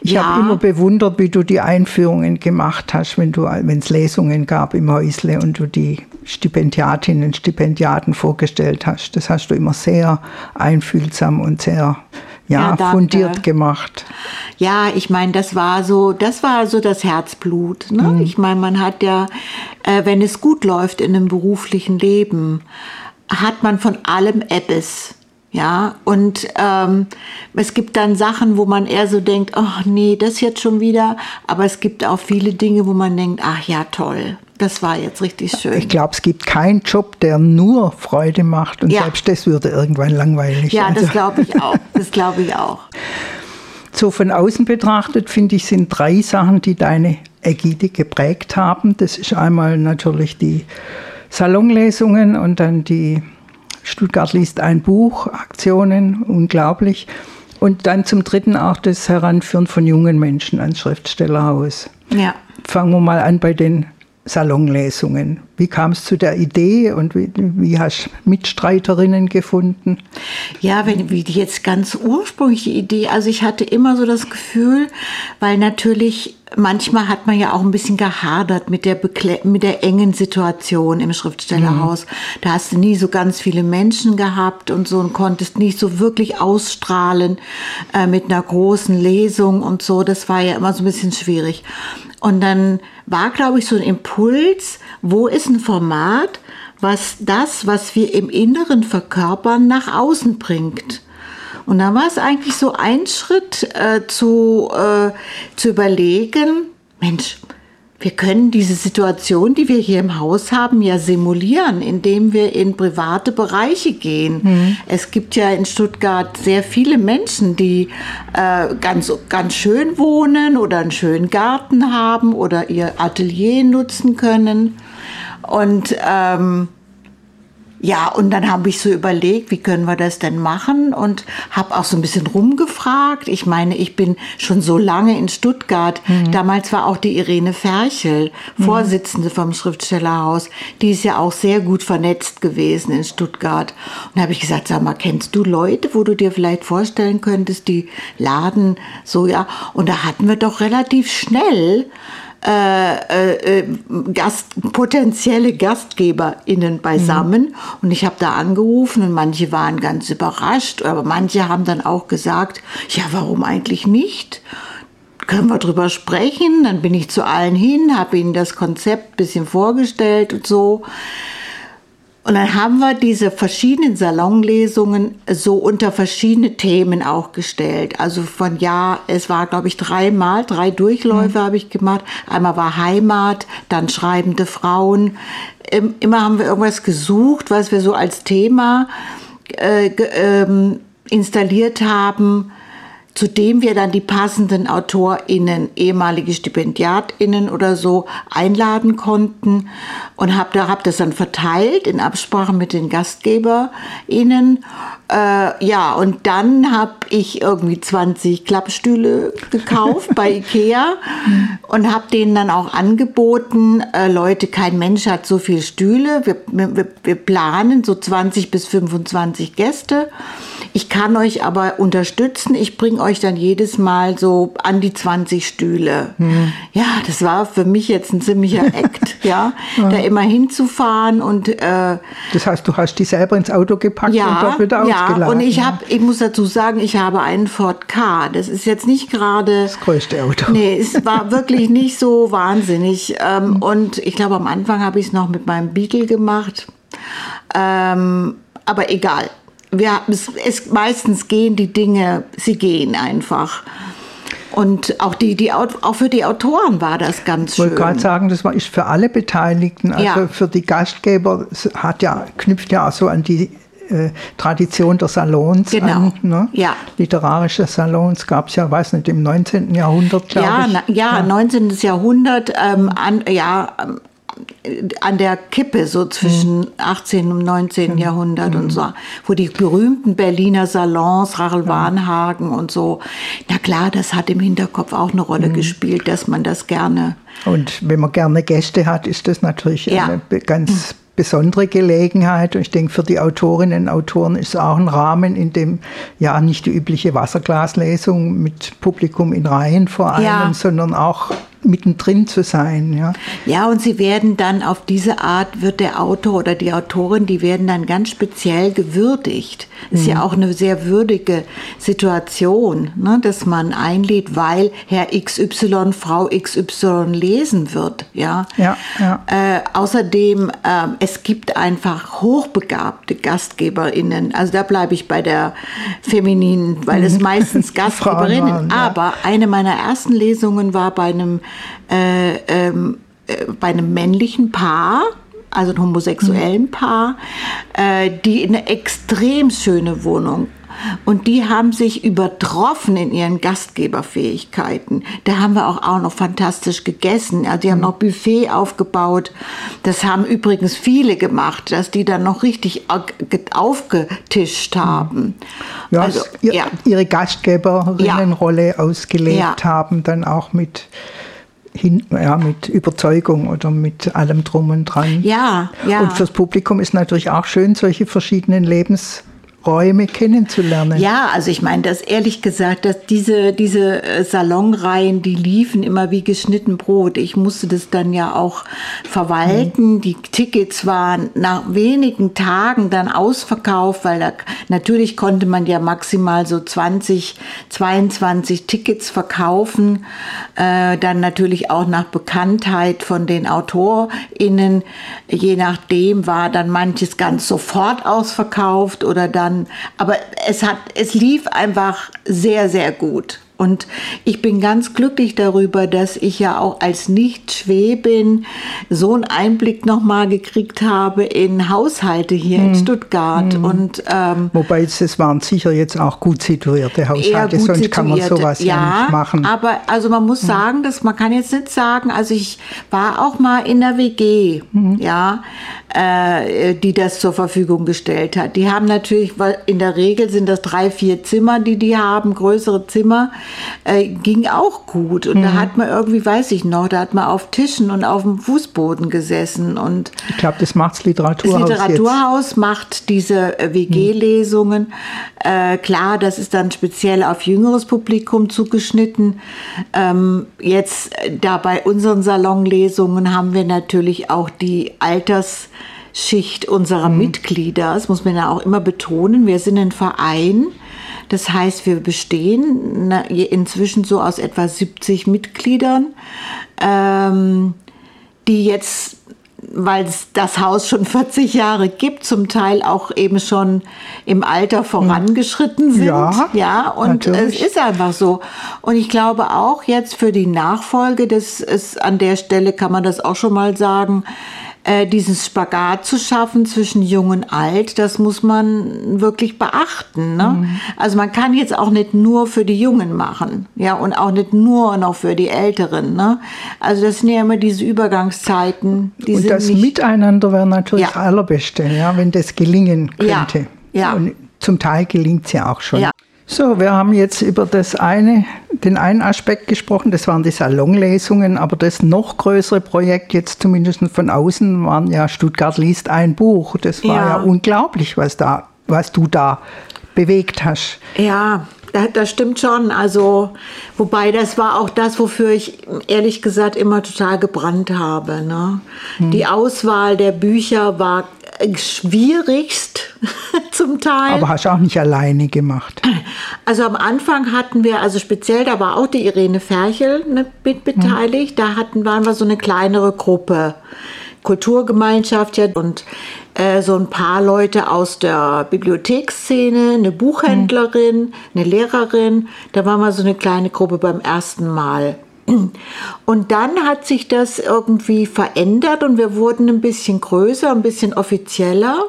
Ich Ja. habe immer bewundert, wie du die Einführungen gemacht hast, wenn du, wenn es Lesungen gab im Häusle und du die Stipendiatinnen und Stipendiaten vorgestellt hast. Das hast du immer sehr einfühlsam und sehr ja, Ja, fundiert gemacht. Ja, ich meine, das war so, das war so das Herzblut. Ne? Mhm. Ich meine, man hat ja, äh, wenn es gut läuft in einem beruflichen Leben, hat man von allem etwas. Ja, und ähm, es gibt dann Sachen, wo man eher so denkt, ach nee, das jetzt schon wieder. Aber es gibt auch viele Dinge, wo man denkt, ach ja, toll, das war jetzt richtig schön. Ich glaube, es gibt keinen Job, der nur Freude macht und Ja. selbst das würde irgendwann langweilig. Ja, Also- das glaube ich auch. Das glaube ich auch. So von außen betrachtet, finde ich, sind drei Sachen, die deine Ägide geprägt haben. Das ist einmal natürlich die Salonlesungen und dann die Stuttgart liest ein Buch, Aktionen, unglaublich. Und dann zum dritten auch das Heranführen von jungen Menschen ans Schriftstellerhaus. Ja. Fangen wir mal an bei den Salonlesungen. Wie kam es zu der Idee und wie, wie hast du Mitstreiterinnen gefunden? Ja, wenn wie die jetzt ganz ursprüngliche Idee, also ich hatte immer so das Gefühl, weil natürlich manchmal hat man ja auch ein bisschen gehadert mit der, Bekle mit der engen Situation im Schriftstellerhaus. Mhm. Da hast du nie so ganz viele Menschen gehabt und so und konntest nicht so wirklich ausstrahlen äh, mit einer großen Lesung und so. Das war ja immer so ein bisschen schwierig. Und dann war, glaube ich, so ein Impuls, wo ist ein Format, was das, was wir im Inneren verkörpern, nach außen bringt. Und dann war es eigentlich so ein Schritt äh, zu, äh, zu überlegen, Mensch, wir können diese Situation, die wir hier im Haus haben, ja simulieren, indem wir in private Bereiche gehen. Mhm. Es gibt ja in Stuttgart sehr viele Menschen, die äh, ganz, ganz schön wohnen oder einen schönen Garten haben oder ihr Atelier nutzen können. Und ähm, ja, und dann habe ich so überlegt, wie können wir das denn machen und habe auch so ein bisschen rumgefragt. Ich meine, ich bin schon so lange in Stuttgart. Mhm. Damals war auch die Irene Ferchel, mhm. Vorsitzende vom Schriftstellerhaus. Die ist ja auch sehr gut vernetzt gewesen in Stuttgart. Und habe ich gesagt, sag mal, kennst du Leute, wo du dir vielleicht vorstellen könntest, die laden so, ja. Und da hatten wir doch relativ schnell äh, äh, Gast, potenzielle GastgeberInnen beisammen. Mhm. Und ich habe da angerufen und manche waren ganz überrascht, aber manche haben dann auch gesagt, ja, warum eigentlich nicht? Können wir drüber sprechen? Dann bin ich zu allen hin, habe ihnen das Konzept ein bisschen vorgestellt und so. Und dann haben wir diese verschiedenen Salonlesungen so unter verschiedene Themen auch gestellt. Also von ja, es war glaube ich dreimal, drei Durchläufe mhm. habe ich gemacht. Einmal war Heimat, dann schreibende Frauen. Immer haben wir irgendwas gesucht, was wir so als Thema äh, ähm, installiert haben zu dem wir dann die passenden AutorInnen, ehemalige StipendiatInnen oder so einladen konnten und habe da hab das dann verteilt in Absprache mit den GastgeberInnen. Äh, ja, und dann habe ich irgendwie 20 Klappstühle gekauft bei Ikea und habe denen dann auch angeboten, äh, Leute, kein Mensch hat so viele Stühle, wir, wir, wir planen so 20 bis 25 Gäste. Ich kann euch aber unterstützen. Ich bringe euch dann jedes Mal so an die 20 Stühle. Hm. Ja, das war für mich jetzt ein ziemlicher Act, ja, ja, da immer hinzufahren und. Äh, das heißt, du hast die selber ins Auto gepackt ja, und dort wieder ja, ausgeladen. Ja, und ich habe, ich muss dazu sagen, ich habe einen Ford K. Das ist jetzt nicht gerade das größte Auto. Nee, es war wirklich nicht so wahnsinnig. Ähm, hm. Und ich glaube, am Anfang habe ich es noch mit meinem Beetle gemacht. Ähm, aber egal wir, es, es, meistens gehen die Dinge, sie gehen einfach. Und auch, die, die, auch für die Autoren war das ganz schön. Ich wollte gerade sagen, das war, ist für alle Beteiligten, also ja. für die Gastgeber, hat ja, knüpft ja auch so an die äh, Tradition der Salons genau. an. Ne? Ja. Literarische Salons gab es ja, weiß nicht, im 19. Jahrhundert, glaube ja, ich. Na, ja, ja, 19. Jahrhundert, ähm, an, ja, an der Kippe, so zwischen mhm. 18. und 19. Mhm. Jahrhundert mhm. und so, wo die berühmten Berliner Salons, Rachel ja. Warnhagen und so, na klar, das hat im Hinterkopf auch eine Rolle mhm. gespielt, dass man das gerne. Und wenn man gerne Gäste hat, ist das natürlich ja. eine ganz mhm. besondere Gelegenheit. Und ich denke, für die Autorinnen und Autoren ist es auch ein Rahmen, in dem ja nicht die übliche Wasserglaslesung mit Publikum in Reihen vor allem, ja. sondern auch mittendrin zu sein. Ja. ja, und sie werden dann auf diese Art, wird der Autor oder die Autorin, die werden dann ganz speziell gewürdigt. Mhm. Ist ja mhm. auch eine sehr würdige Situation, ne, dass man einlädt, weil Herr XY, Frau XY lesen wird. Ja, ja, ja. Äh, außerdem, äh, es gibt einfach hochbegabte GastgeberInnen. Also da bleibe ich bei der femininen, weil es mhm. meistens Gastgeberinnen, waren, ja. aber eine meiner ersten Lesungen war bei einem äh, ähm, äh, bei einem männlichen Paar, also einem homosexuellen mhm. Paar, äh, die eine extrem schöne Wohnung und die haben sich übertroffen in ihren Gastgeberfähigkeiten. Da haben wir auch, auch noch fantastisch gegessen. Also die haben mhm. noch Buffet aufgebaut. Das haben übrigens viele gemacht, dass die dann noch richtig aufgetischt haben. Ja, also, ja. ihre Gastgeberinnenrolle ja. ausgelebt ja. haben, dann auch mit hin, ja, mit Überzeugung oder mit allem drum und dran. Ja, ja. Und fürs Publikum ist natürlich auch schön, solche verschiedenen Lebens Räume kennenzulernen. Ja, also ich meine, das ehrlich gesagt, dass diese, diese äh, Salonreihen, die liefen immer wie geschnitten Brot. Ich musste das dann ja auch verwalten. Mhm. Die Tickets waren nach wenigen Tagen dann ausverkauft, weil da, natürlich konnte man ja maximal so 20, 22 Tickets verkaufen. Äh, dann natürlich auch nach Bekanntheit von den AutorInnen. Je nachdem war dann manches ganz sofort ausverkauft oder dann Aber es hat, es lief einfach sehr, sehr gut. Und ich bin ganz glücklich darüber, dass ich ja auch als Nicht-Schwäbin so einen Einblick nochmal gekriegt habe in Haushalte hier hm. in Stuttgart. Hm. Und, ähm, Wobei es waren sicher jetzt auch gut situierte Haushalte, sonst situierte. kann man sowas ja, ja, nicht machen. Aber also man muss hm. sagen, dass man kann jetzt nicht sagen, also ich war auch mal in der WG, hm. ja, äh, die das zur Verfügung gestellt hat. Die haben natürlich, weil in der Regel sind das drei, vier Zimmer, die die haben, größere Zimmer äh, ging auch gut. Und mhm. da hat man irgendwie, weiß ich noch, da hat man auf Tischen und auf dem Fußboden gesessen. Und ich glaube, das macht das Literaturhaus. Das Literaturhaus jetzt. macht diese äh, WG-Lesungen. Mhm. Äh, klar, das ist dann speziell auf jüngeres Publikum zugeschnitten. Ähm, jetzt äh, da bei unseren Salonlesungen haben wir natürlich auch die Altersschicht unserer mhm. Mitglieder. Das muss man ja auch immer betonen. Wir sind ein Verein. Das heißt, wir bestehen inzwischen so aus etwa 70 Mitgliedern, ähm, die jetzt weil es das Haus schon 40 Jahre gibt, zum Teil auch eben schon im Alter vorangeschritten sind. Ja, ja und natürlich. es ist einfach so. Und ich glaube auch jetzt für die Nachfolge, das ist an der Stelle kann man das auch schon mal sagen, äh, dieses Spagat zu schaffen zwischen jung und alt, das muss man wirklich beachten. Ne? Mhm. Also man kann jetzt auch nicht nur für die Jungen machen, ja, und auch nicht nur noch für die Älteren. Ne? Also das sind ja immer diese Übergangszeiten. Die und das Miteinander wäre natürlich ja. das Allerbeste, ja, wenn das gelingen könnte. Ja. ja. Und zum Teil gelingt es ja auch schon. Ja. So, wir haben jetzt über das eine, den einen Aspekt gesprochen, das waren die Salonlesungen, aber das noch größere Projekt, jetzt zumindest von außen, waren ja Stuttgart liest ein Buch. Das war ja, ja unglaublich, was, da, was du da bewegt hast. Ja, das stimmt schon. Also, wobei das war auch das, wofür ich ehrlich gesagt immer total gebrannt habe. Ne? Hm. Die Auswahl der Bücher war schwierigst zum Teil. Aber hast du auch nicht alleine gemacht? Also am Anfang hatten wir, also speziell, da war auch die Irene Ferchel ne, mit beteiligt. Da hatten, waren wir so eine kleinere Gruppe. Kulturgemeinschaft ja, und äh, so ein paar Leute aus der Bibliotheksszene, eine Buchhändlerin, eine Lehrerin. Da waren wir so eine kleine Gruppe beim ersten Mal. Und dann hat sich das irgendwie verändert und wir wurden ein bisschen größer, ein bisschen offizieller,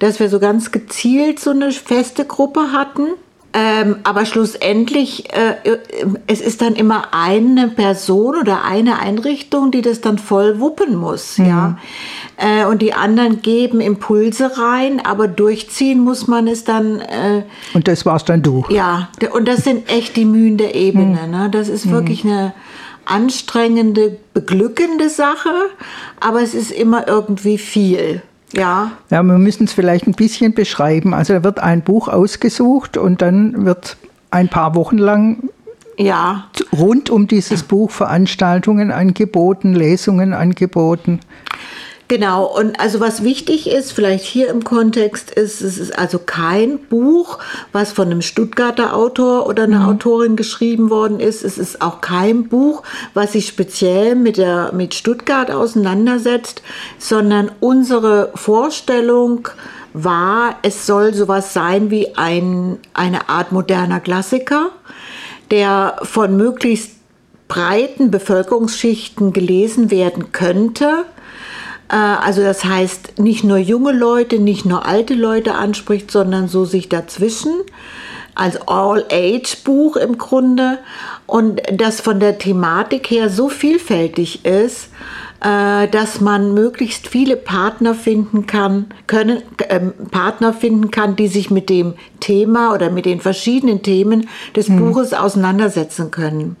dass wir so ganz gezielt so eine feste Gruppe hatten. Ähm, aber schlussendlich, äh, es ist dann immer eine Person oder eine Einrichtung, die das dann voll wuppen muss. Mhm. Ja? Äh, und die anderen geben Impulse rein, aber durchziehen muss man es dann. Äh, und das warst dann du. Ja, und das sind echt die Mühen der Ebene. Mhm. Ne? Das ist mhm. wirklich eine anstrengende, beglückende Sache, aber es ist immer irgendwie viel. Ja. Ja, wir müssen es vielleicht ein bisschen beschreiben. Also da wird ein Buch ausgesucht und dann wird ein paar Wochen lang ja. rund um dieses Buch Veranstaltungen angeboten, Lesungen angeboten. Genau, und also was wichtig ist, vielleicht hier im Kontext ist, es ist also kein Buch, was von einem Stuttgarter Autor oder einer mhm. Autorin geschrieben worden ist. Es ist auch kein Buch, was sich speziell mit, der, mit Stuttgart auseinandersetzt, sondern unsere Vorstellung war, es soll sowas sein wie ein, eine Art moderner Klassiker, der von möglichst breiten Bevölkerungsschichten gelesen werden könnte also das heißt, nicht nur junge Leute, nicht nur alte Leute anspricht, sondern so sich dazwischen. Als All-Age-Buch im Grunde. Und das von der Thematik her so vielfältig ist, äh, dass man möglichst viele Partner finden kann, können, äh, Partner finden kann, die sich mit dem Thema oder mit den verschiedenen Themen des mhm. Buches auseinandersetzen können.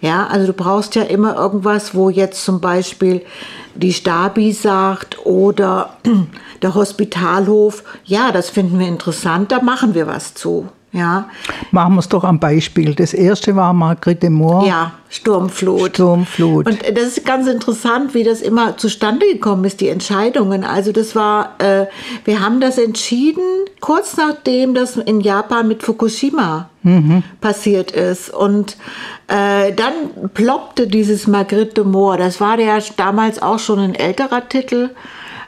Ja, also du brauchst ja immer irgendwas, wo jetzt zum Beispiel die Stabi sagt oder der Hospitalhof, ja, das finden wir interessant, da machen wir was zu. Ja. Machen wir es doch am Beispiel. Das erste war Margrethe Mohr. Ja, Sturmflut. Sturmflut. Und das ist ganz interessant, wie das immer zustande gekommen ist, die Entscheidungen. Also das war, äh, wir haben das entschieden, kurz nachdem das in Japan mit Fukushima mhm. passiert ist. Und äh, dann ploppte dieses Margrethe Mohr. Das war ja damals auch schon ein älterer Titel.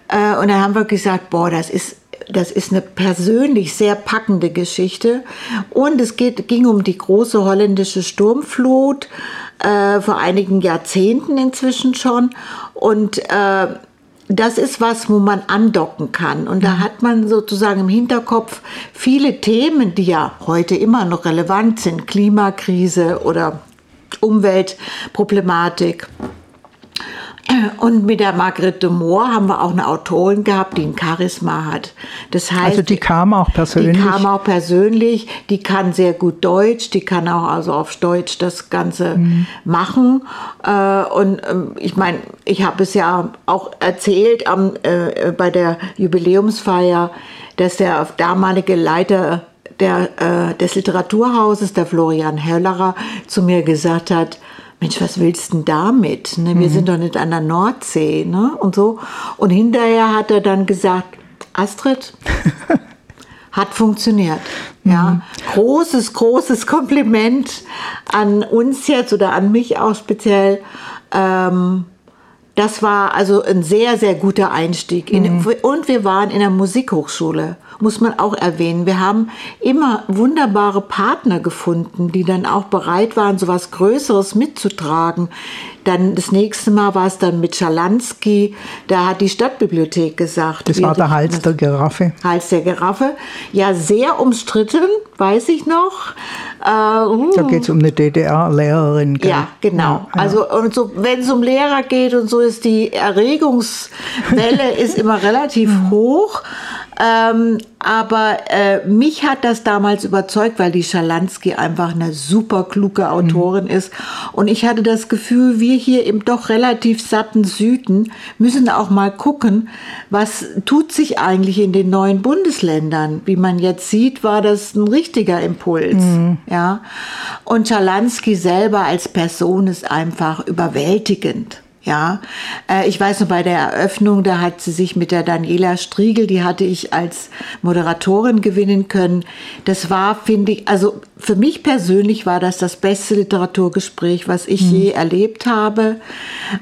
Äh, und da haben wir gesagt, boah, das ist das ist eine persönlich sehr packende Geschichte. Und es geht, ging um die große holländische Sturmflut äh, vor einigen Jahrzehnten inzwischen schon. Und äh, das ist was, wo man andocken kann. Und da mhm. hat man sozusagen im Hinterkopf viele Themen, die ja heute immer noch relevant sind. Klimakrise oder Umweltproblematik. Und mit der Margrethe Mohr haben wir auch eine Autorin gehabt, die ein Charisma hat. Das heißt, also die kam auch persönlich. Die kam auch persönlich. Die kann sehr gut Deutsch. Die kann auch also auf Deutsch das Ganze mhm. machen. Äh, und ähm, ich meine, ich habe es ja auch erzählt am, äh, bei der Jubiläumsfeier, dass der damalige Leiter der, äh, des Literaturhauses, der Florian Höllerer, zu mir gesagt hat, Mensch, was willst du denn damit? Ne? Wir mhm. sind doch nicht an der Nordsee ne? und so. Und hinterher hat er dann gesagt, Astrid, hat funktioniert. Ja, mhm. großes, großes Kompliment an uns jetzt oder an mich auch speziell. Ähm, das war also ein sehr, sehr guter Einstieg. In, mhm. Und wir waren in der Musikhochschule muss man auch erwähnen. Wir haben immer wunderbare Partner gefunden, die dann auch bereit waren, so was Größeres mitzutragen. Dann das nächste Mal war es dann mit Schalansky, da hat die Stadtbibliothek gesagt. Das war der Hals der Giraffe. Hals der Giraffe. Ja, sehr umstritten, weiß ich noch. Äh, uh. Da geht es um eine DDR-Lehrerin. Ja, genau. Ja, ja. Also und so, wenn es um Lehrer geht und so ist die Erregungswelle ist immer relativ hoch. Ähm, aber äh, mich hat das damals überzeugt, weil die Schalansky einfach eine super kluge Autorin mhm. ist. Und ich hatte das Gefühl, wir hier im doch relativ satten Süden müssen auch mal gucken, was tut sich eigentlich in den neuen Bundesländern. Wie man jetzt sieht, war das ein richtiger Impuls. Mhm. Ja. Und Schalansky selber als Person ist einfach überwältigend. Ja, äh, ich weiß nur bei der Eröffnung, da hat sie sich mit der Daniela Striegel, die hatte ich als Moderatorin gewinnen können. Das war, finde ich, also für mich persönlich war das das beste Literaturgespräch, was ich mhm. je erlebt habe.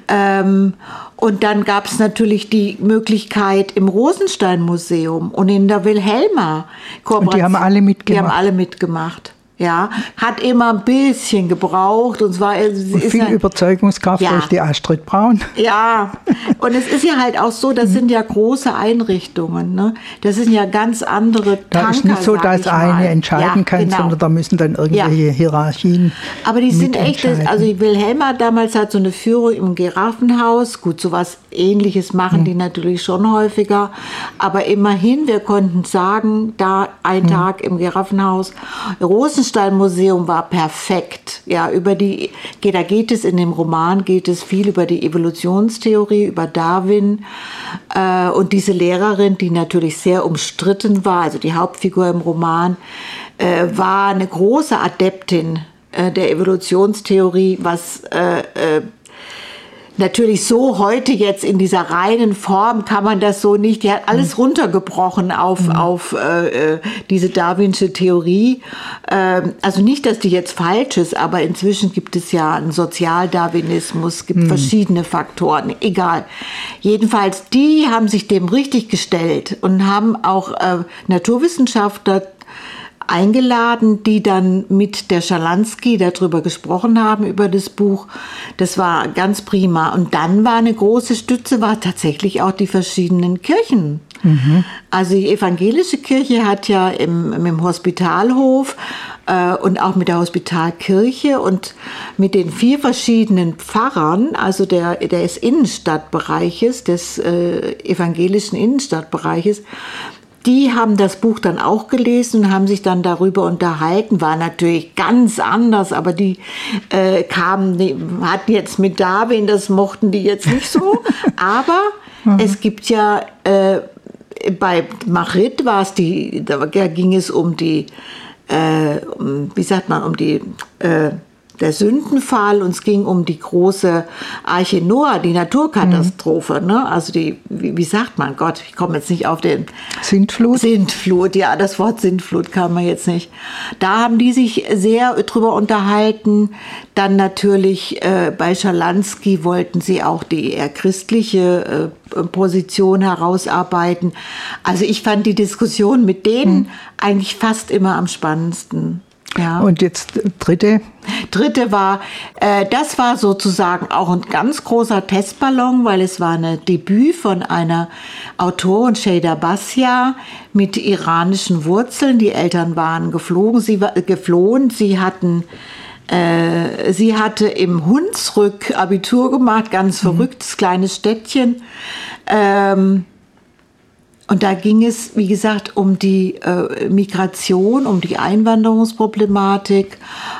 Ähm, und dann gab es natürlich die Möglichkeit im Rosenstein Museum und in der Wilhelma Kooperation. Und die haben alle mitgemacht. Die haben alle mitgemacht. Ja, hat immer ein bisschen gebraucht und zwar und viel ja, Überzeugungskraft ja. durch die Astrid Braun. Ja, und es ist ja halt auch so, das sind ja große Einrichtungen. Ne? Das sind ja ganz andere Da Tanker, ist nicht so, dass eine entscheiden ja, kann, genau. sondern da müssen dann irgendwelche Hierarchien. Aber die sind echt, also Wilhelma damals hat so eine Führung im Giraffenhaus. Gut, sowas ähnliches machen hm. die natürlich schon häufiger. Aber immerhin, wir konnten sagen, da ein hm. Tag im Giraffenhaus. Rosen Museum war perfekt. Ja, über die, da geht es in dem Roman geht es viel über die Evolutionstheorie, über Darwin äh, und diese Lehrerin, die natürlich sehr umstritten war, also die Hauptfigur im Roman, äh, war eine große Adeptin äh, der Evolutionstheorie, was äh, äh, natürlich so heute jetzt in dieser reinen Form kann man das so nicht. Die hat alles mhm. runtergebrochen auf, mhm. auf äh, äh, diese Darwinsche Theorie. Ähm, also nicht, dass die jetzt falsch ist, aber inzwischen gibt es ja einen Sozialdarwinismus, gibt mhm. verschiedene Faktoren, egal. Jedenfalls, die haben sich dem richtig gestellt und haben auch äh, Naturwissenschaftler eingeladen, die dann mit der Schalansky darüber gesprochen haben, über das Buch. Das war ganz prima. Und dann war eine große Stütze, war tatsächlich auch die verschiedenen Kirchen Also die evangelische Kirche hat ja im, im Hospitalhof äh, und auch mit der Hospitalkirche und mit den vier verschiedenen Pfarrern, also der, des Innenstadtbereiches, des äh, evangelischen Innenstadtbereiches, die haben das Buch dann auch gelesen und haben sich dann darüber unterhalten. War natürlich ganz anders, aber die äh, kamen, die hatten jetzt mit Darwin, das mochten die jetzt nicht so. aber es gibt ja äh, bei Marit war es die, da ging es um die, äh, um, wie sagt man, um die äh, der Sündenfall und es ging um die große Arche Noah, die Naturkatastrophe, mhm. ne? Also die, wie, wie, sagt man, Gott, ich komme jetzt nicht auf den Sintflut. Sintflut, ja, das Wort Sintflut kann man jetzt nicht. Da haben die sich sehr drüber unterhalten. Dann natürlich äh, bei Schalansky wollten sie auch die eher christliche äh, Position herausarbeiten. Also ich fand die Diskussion mit denen mhm. eigentlich fast immer am spannendsten. Ja. Und jetzt dritte? Dritte war, äh, das war sozusagen auch ein ganz großer Testballon, weil es war ein Debüt von einer Autorin, Shada Bassia, mit iranischen Wurzeln. Die Eltern waren geflogen, sie war, geflohen, sie hatten äh, sie hatte im Hunsrück Abitur gemacht, ganz mhm. verrücktes kleines Städtchen. Ähm, und da ging es, wie gesagt, um die äh, Migration, um die Einwanderungsproblematik,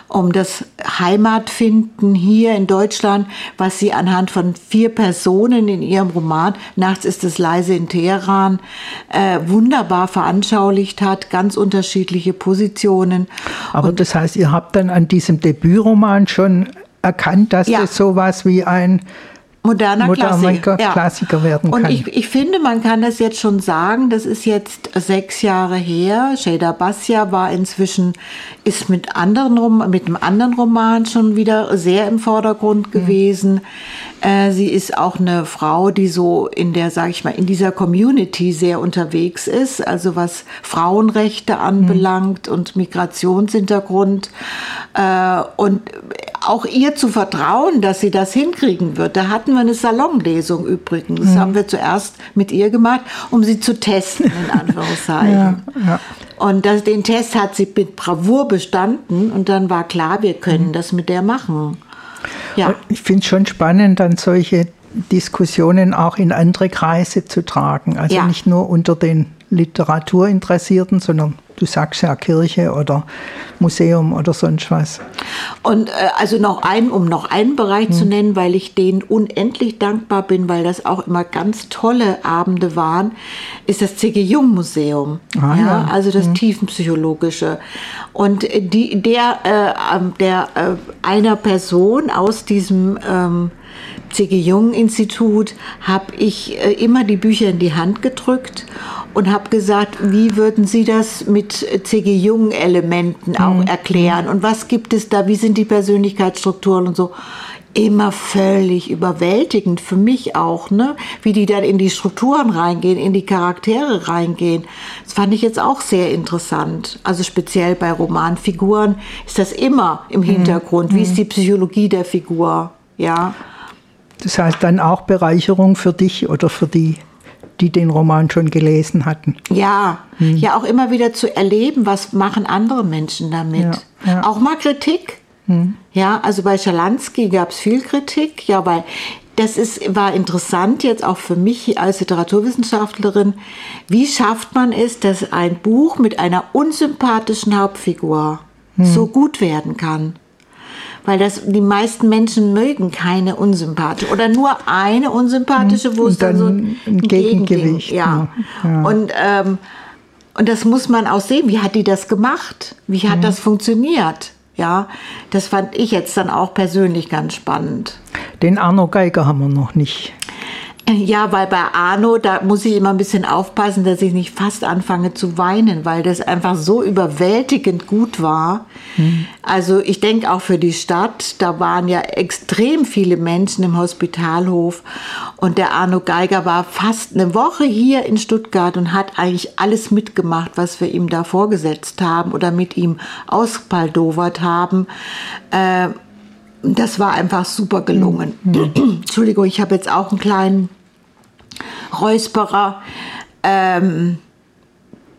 um das Heimatfinden hier in Deutschland, was sie anhand von vier Personen in ihrem Roman Nachts ist es leise in Teheran äh, wunderbar veranschaulicht hat, ganz unterschiedliche Positionen. Aber Und das heißt, ihr habt dann an diesem Debütroman schon erkannt, dass ja. das sowas wie ein moderner, moderner Klassiker, ja. werden kann. Und ich, ich finde, man kann das jetzt schon sagen, das ist jetzt sechs Jahre her. Shada Bassia war inzwischen, ist mit, anderen, mit einem anderen Roman schon wieder sehr im Vordergrund mhm. gewesen. Mhm. Äh, sie ist auch eine Frau, die so in der, sage ich mal, in dieser Community sehr unterwegs ist, also was Frauenrechte anbelangt mhm. und Migrationshintergrund. Äh, und auch ihr zu vertrauen, dass sie das hinkriegen wird. Da hatten wir eine Salonlesung übrigens. Das mhm. haben wir zuerst mit ihr gemacht, um sie zu testen, in Anführungszeichen. ja, ja. Und das, den Test hat sie mit Bravour bestanden und dann war klar, wir können mhm. das mit der machen. Ja. Ich finde es schon spannend, dann solche Diskussionen auch in andere Kreise zu tragen. Also ja. nicht nur unter den Literaturinteressierten, sondern du sagst ja Kirche oder Museum oder sonst was. Und äh, also noch ein, um noch einen Bereich hm. zu nennen, weil ich denen unendlich dankbar bin, weil das auch immer ganz tolle Abende waren, ist das C.G. Jung Museum. Ah, ja, ja, Also das hm. tiefenpsychologische. Und die, der, äh, ähm, der äh, einer Person aus diesem ähm, C.G. Jung Institut habe ich äh, immer die Bücher in die Hand gedrückt und habe gesagt, wie würden Sie das mit C.G. Jung Elementen auch mhm. erklären und was gibt es da, wie sind die Persönlichkeitsstrukturen und so. Immer völlig überwältigend für mich auch, ne? wie die dann in die Strukturen reingehen, in die Charaktere reingehen. Das fand ich jetzt auch sehr interessant. Also speziell bei Romanfiguren ist das immer im mhm. Hintergrund. Mhm. Wie ist die Psychologie der Figur? Ja. Das heißt dann auch Bereicherung für dich oder für die, die den Roman schon gelesen hatten. Ja, hm. ja auch immer wieder zu erleben, was machen andere Menschen damit. Ja, ja. Auch mal Kritik. Hm. Ja, also bei Schalansky gab es viel Kritik, ja, weil das ist, war interessant jetzt auch für mich als Literaturwissenschaftlerin. Wie schafft man es, dass ein Buch mit einer unsympathischen Hauptfigur hm. so gut werden kann? Weil das die meisten Menschen mögen keine unsympathische oder nur eine unsympathische, wo es dann, dann so ein, ein Gegengewicht. Ja. ja. Und ähm, und das muss man auch sehen. Wie hat die das gemacht? Wie hat mhm. das funktioniert? Ja, das fand ich jetzt dann auch persönlich ganz spannend. Den Arno Geiger haben wir noch nicht. Ja, weil bei Arno, da muss ich immer ein bisschen aufpassen, dass ich nicht fast anfange zu weinen, weil das einfach so überwältigend gut war. Mhm. Also ich denke auch für die Stadt, da waren ja extrem viele Menschen im Hospitalhof und der Arno Geiger war fast eine Woche hier in Stuttgart und hat eigentlich alles mitgemacht, was wir ihm da vorgesetzt haben oder mit ihm auspaldowert haben. Äh, das war einfach super gelungen. Mhm. Entschuldigung, ich habe jetzt auch einen kleinen Räusperer. ähm,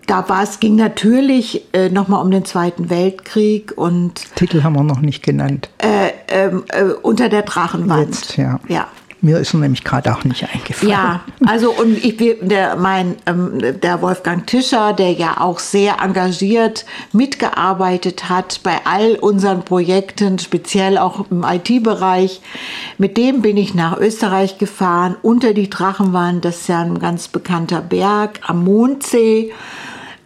da war es ging natürlich äh, nochmal um den Zweiten Weltkrieg und Titel haben wir noch nicht genannt. äh, ähm, äh, unter der Drachenwand. Jetzt, ja. ja. Mir ist nämlich gerade auch nicht eingefallen. Ja, also und ich, der, mein, ähm, der Wolfgang Tischer, der ja auch sehr engagiert mitgearbeitet hat bei all unseren Projekten, speziell auch im IT-Bereich, mit dem bin ich nach Österreich gefahren, unter die Drachenwand, das ist ja ein ganz bekannter Berg am Mondsee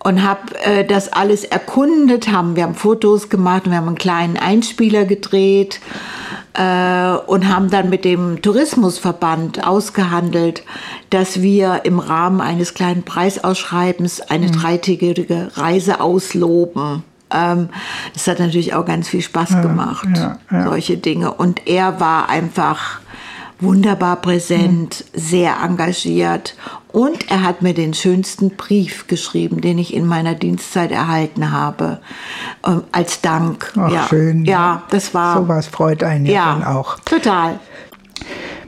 und habe äh, das alles erkundet, haben wir haben Fotos gemacht, wir haben einen kleinen Einspieler gedreht äh, und haben dann mit dem Tourismusverband ausgehandelt, dass wir im Rahmen eines kleinen Preisausschreibens eine dreitägige Reise ausloben. Ähm, das hat natürlich auch ganz viel Spaß gemacht, ja, ja. solche Dinge. Und er war einfach wunderbar präsent, sehr engagiert und er hat mir den schönsten Brief geschrieben, den ich in meiner Dienstzeit erhalten habe, ähm, als Dank. Ach, ja. schön. Ja, das war. Sowas freut einen ja, ja, dann auch. total.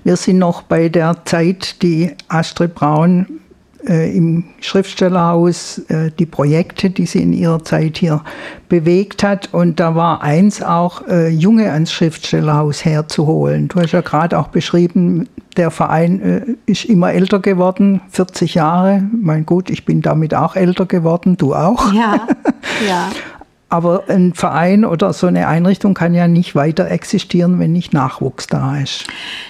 Wir sind noch bei der Zeit, die Astrid Braun im Schriftstellerhaus, äh, die Projekte, die sie in ihrer Zeit hier bewegt hat. Und da war eins auch, äh, Junge ans Schriftstellerhaus herzuholen. Du hast ja gerade auch beschrieben, der Verein äh, ist immer älter geworden, 40 Jahre. Mein gut, ich bin damit auch älter geworden, du auch. Ja, ja. Aber ein Verein oder so eine Einrichtung kann ja nicht weiter existieren, wenn nicht Nachwuchs da ist.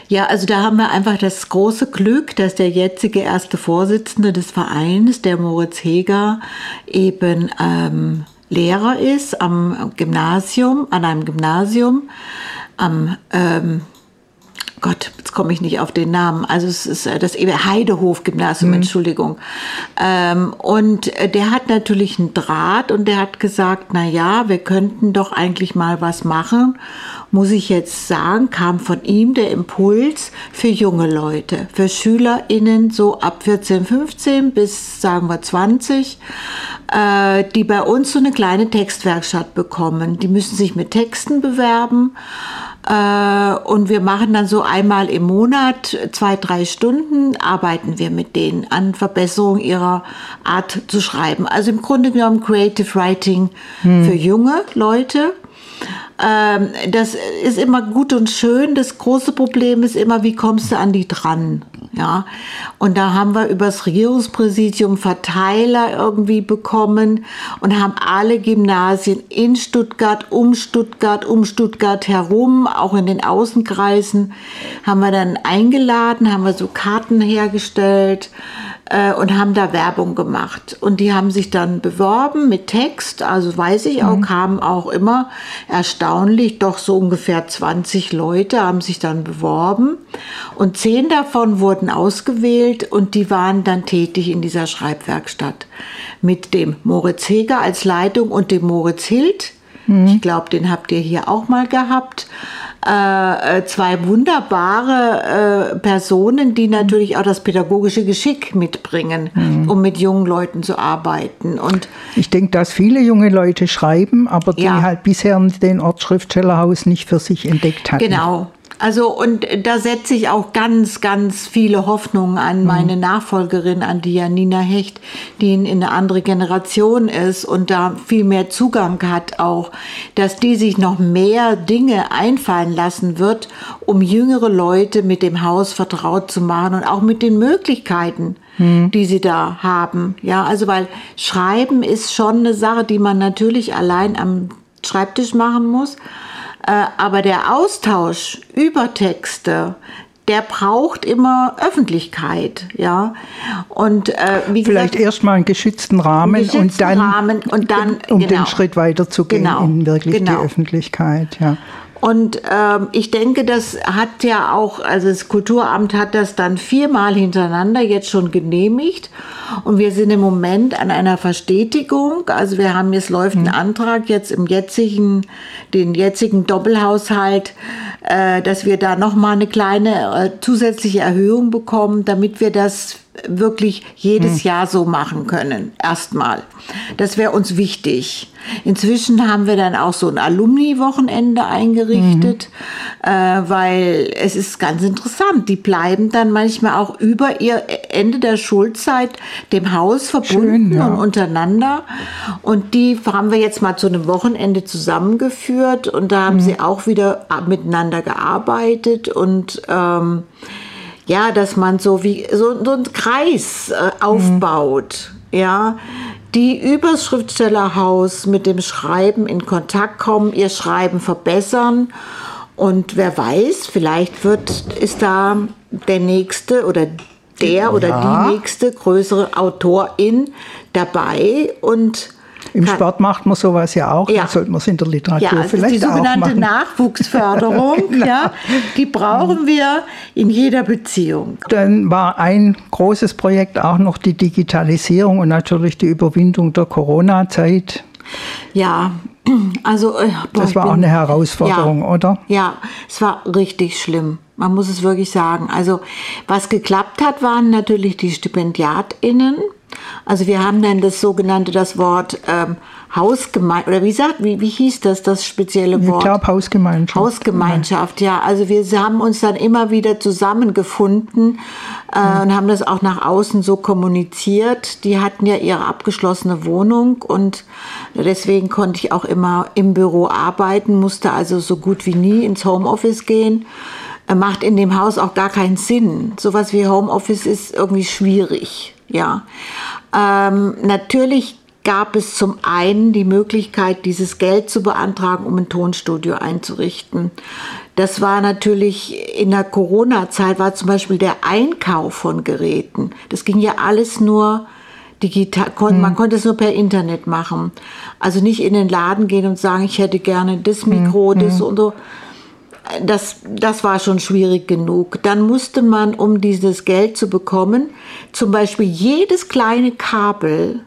Ja, also da haben wir einfach das große Glück, dass der jetzige erste Vorsitzende des Vereins, der Moritz Heger, eben ähm, Lehrer ist am Gymnasium, an einem Gymnasium, am ähm, Gott, jetzt komme ich nicht auf den Namen. Also es ist äh, das Heidehof-Gymnasium, Entschuldigung. Ähm, und äh, der hat natürlich einen Draht und der hat gesagt, na ja, wir könnten doch eigentlich mal was machen. Muss ich jetzt sagen, kam von ihm der Impuls für junge Leute, für SchülerInnen so ab 14, 15 bis sagen wir 20, äh, die bei uns so eine kleine Textwerkstatt bekommen. Die müssen sich mit Texten bewerben. Äh, und wir machen dann so einmal im Monat, zwei, drei Stunden, arbeiten wir mit denen an Verbesserung ihrer Art zu schreiben. Also im Grunde genommen Creative Writing für junge Leute. Ähm, das ist immer gut und schön. Das große Problem ist immer, wie kommst du an die dran? Ja, und da haben wir übers Regierungspräsidium Verteiler irgendwie bekommen und haben alle Gymnasien in Stuttgart, um Stuttgart, um Stuttgart herum, auch in den Außenkreisen, haben wir dann eingeladen, haben wir so Karten hergestellt äh, und haben da Werbung gemacht. Und die haben sich dann beworben mit Text, also weiß ich auch, kamen auch immer erstaunlich, doch so ungefähr 20 Leute haben sich dann beworben. Und zehn davon wurden ausgewählt und die waren dann tätig in dieser Schreibwerkstatt. Mit dem Moritz Heger als Leitung und dem Moritz Hild. Ich glaube, den habt ihr hier auch mal gehabt. Äh, äh, zwei wunderbare äh, Personen, die natürlich auch das pädagogische Geschick mitbringen, um mit jungen Leuten zu arbeiten. Und Ich denke, dass viele junge Leute schreiben, aber die Ja. halt bisher den Ort Schriftstellerhaus nicht für sich entdeckt hatten. Genau. Also und da setze ich auch ganz, ganz viele Hoffnungen an meine Nachfolgerin, an die Janina Hecht, die in, in eine andere Generation ist und da viel mehr Zugang hat auch, dass die sich noch mehr Dinge einfallen lassen wird, um jüngere Leute mit dem Haus vertraut zu machen und auch mit den Möglichkeiten, die sie da haben. Ja, also weil Schreiben ist schon eine Sache, die man natürlich allein am Schreibtisch machen muss. Äh, aber der Austausch über Texte, der braucht immer Öffentlichkeit, ja. Und äh, wie Vielleicht erstmal einen geschützten Rahmen geschützten und dann, Rahmen und dann, um genau. den Schritt weiterzugehen Genau, in wirklich genau. die Öffentlichkeit. Ja. Und ähm, ich denke, das hat ja auch, also das Kulturamt hat das dann viermal hintereinander jetzt schon genehmigt. Und wir sind im Moment an einer Verstetigung. Also wir haben jetzt läuft ein Antrag jetzt im jetzigen, den jetzigen Doppelhaushalt, äh, dass wir da noch mal eine kleine äh, zusätzliche Erhöhung bekommen, damit wir das wirklich jedes hm. Jahr so machen können. Erstmal. Das wäre uns wichtig. Inzwischen haben wir dann auch so ein Alumni-Wochenende eingerichtet, mhm. äh, weil es ist ganz interessant. Die bleiben dann manchmal auch über ihr Ende der Schulzeit dem Haus verbunden Schön, ja. und untereinander. Und die haben wir jetzt mal zu einem Wochenende zusammengeführt und da haben mhm. sie auch wieder miteinander gearbeitet und ähm, ja, dass man so wie so, so einen Kreis äh, aufbaut, mhm. ja, die übers Schriftstellerhaus mit dem Schreiben in Kontakt kommen, ihr Schreiben verbessern und wer weiß, vielleicht wird ist da der nächste oder der oder ja. die nächste größere Autorin dabei und im kann. Sport macht man sowas ja auch, ja. dann sollte man es in der Literatur ja, also vielleicht die sogenannte Nachwuchsförderung, genau. ja, die brauchen wir in jeder Beziehung. Dann war ein großes Projekt auch noch die Digitalisierung und natürlich die Überwindung der Corona-Zeit. Ja, also äh, boah, das war bin, auch eine Herausforderung, ja, oder? Ja, es war richtig schlimm. Man muss es wirklich sagen. Also was geklappt hat, waren natürlich die Stipendiatinnen. Also wir haben dann das sogenannte, das Wort ähm, Hausgemeinschaft, oder wie sagt, wie, wie hieß das, das spezielle Wort? Ich glaube Hausgemeinschaft. Hausgemeinschaft, ja. Also wir haben uns dann immer wieder zusammengefunden äh, mhm. und haben das auch nach außen so kommuniziert. Die hatten ja ihre abgeschlossene Wohnung und deswegen konnte ich auch immer im Büro arbeiten, musste also so gut wie nie ins Homeoffice gehen macht in dem Haus auch gar keinen Sinn. Sowas wie Homeoffice ist irgendwie schwierig. Ja, ähm, natürlich gab es zum einen die Möglichkeit, dieses Geld zu beantragen, um ein Tonstudio einzurichten. Das war natürlich in der Corona-Zeit, war zum Beispiel der Einkauf von Geräten. Das ging ja alles nur digital, man hm. konnte es nur per Internet machen. Also nicht in den Laden gehen und sagen, ich hätte gerne das Mikro, hm. das hm. und so das, das war schon schwierig genug. Dann musste man, um dieses Geld zu bekommen, zum Beispiel jedes kleine Kabel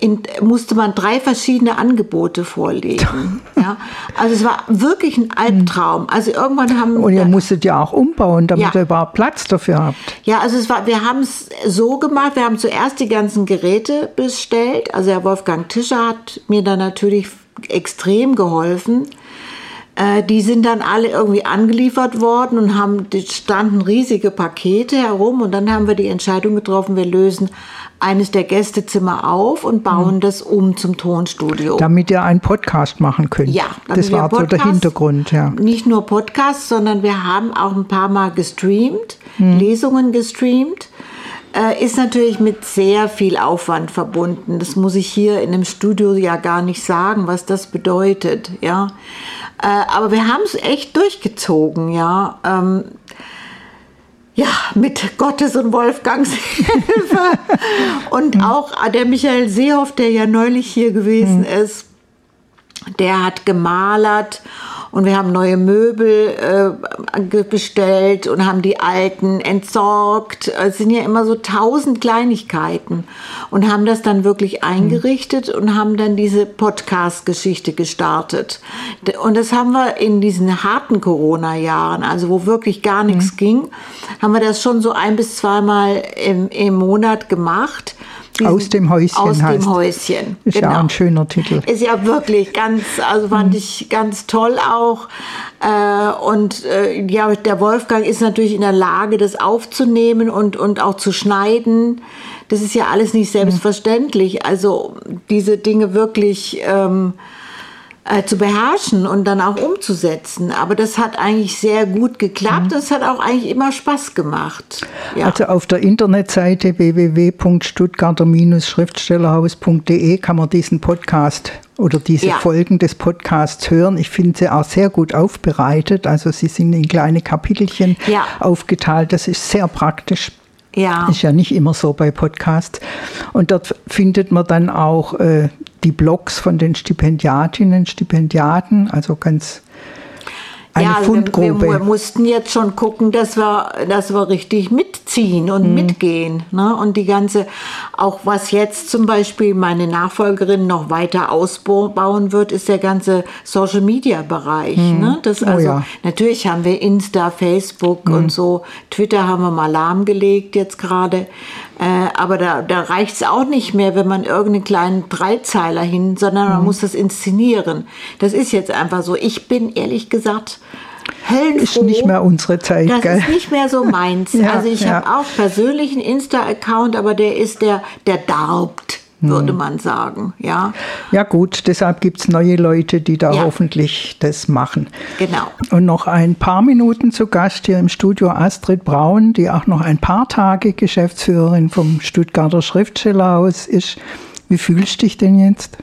in, musste man drei verschiedene Angebote vorlegen. ja. Also es war wirklich ein Albtraum. Also irgendwann haben und ihr musstet ja auch umbauen, damit ja. ihr überhaupt Platz dafür habt. Ja, also es war, wir haben es so gemacht. Wir haben zuerst die ganzen Geräte bestellt. Also Herr Wolfgang Tischer hat mir da natürlich extrem geholfen. Äh, die sind dann alle irgendwie angeliefert worden und haben, standen riesige Pakete herum und dann haben wir die Entscheidung getroffen, wir lösen eines der Gästezimmer auf und bauen mhm. das um zum Tonstudio. Damit ihr einen Podcast machen könnt. Ja, das war Podcast, so der Hintergrund, ja. Nicht nur Podcast, sondern wir haben auch ein paar Mal gestreamt, mhm. Lesungen gestreamt. Äh, ist natürlich mit sehr viel Aufwand verbunden. Das muss ich hier in dem Studio ja gar nicht sagen, was das bedeutet, ja. Äh, aber wir haben es echt durchgezogen, ja. Ähm, ja, mit Gottes und Wolfgangs Hilfe. und mhm. auch der Michael Seehoff, der ja neulich hier gewesen mhm. ist, der hat gemalert und wir haben neue Möbel äh, bestellt und haben die alten entsorgt. Es sind ja immer so tausend Kleinigkeiten und haben das dann wirklich eingerichtet und haben dann diese Podcast-Geschichte gestartet. Und das haben wir in diesen harten Corona-Jahren, also wo wirklich gar nichts mhm. ging, haben wir das schon so ein bis zweimal im, im Monat gemacht aus dem Häuschen. Aus heißt. dem Häuschen. Ist genau. ja ein schöner Titel. Ist ja wirklich ganz, also fand mhm. ich ganz toll auch. Äh, und äh, ja, der Wolfgang ist natürlich in der Lage, das aufzunehmen und, und auch zu schneiden. Das ist ja alles nicht mhm. selbstverständlich. Also diese Dinge wirklich. Ähm, äh, zu beherrschen und dann auch umzusetzen. Aber das hat eigentlich sehr gut geklappt. Mhm. hat auch eigentlich immer Spaß gemacht. Ja. Also auf der Internetseite www.stuttgarter-schriftstellerhaus.de kann man diesen Podcast oder diese ja. Folgen des Podcasts hören. Ich finde sie auch sehr gut aufbereitet. Also sie sind in kleine Kapitelchen ja. aufgeteilt. Das ist sehr praktisch. Ja. Ist ja nicht immer so bei Podcasts. Und dort findet man dann auch äh, die Blogs von den Stipendiatinnen, Stipendiaten, also ganz eine ja, also Fundgrube. Wir, wir, mussten jetzt schon gucken, dass wir, dass wir richtig mitziehen und mhm. mitgehen. Ne? Und die ganze, auch was jetzt zum Beispiel meine Nachfolgerin noch weiter ausbauen wird, ist der ganze Social Media Bereich. Mhm. Ne? Das also, oh ja. natürlich haben wir Insta, Facebook mhm. und so. Twitter haben wir mal lahmgelegt jetzt gerade. Äh, aber da, da reicht es auch nicht mehr, wenn man irgendeinen kleinen Dreizeiler hin, sondern man mhm. muss das inszenieren. Das ist jetzt einfach so. Ich bin ehrlich gesagt höllenfroh. Ist nicht mehr unsere Zeit, das gell? ist nicht mehr so meins. ja, also ich ja. habe auch persönlich einen Insta-Account, aber der ist der, der darbt würde hm. man sagen. Ja, ja gut, deshalb gibt es neue Leute, die da ja. hoffentlich das machen. Genau. Und noch ein paar Minuten zu Gast hier im Studio Astrid Braun, die auch noch ein paar Tage Geschäftsführerin vom Stuttgarter Schriftstellerhaus ist. Wie fühlst du dich denn jetzt?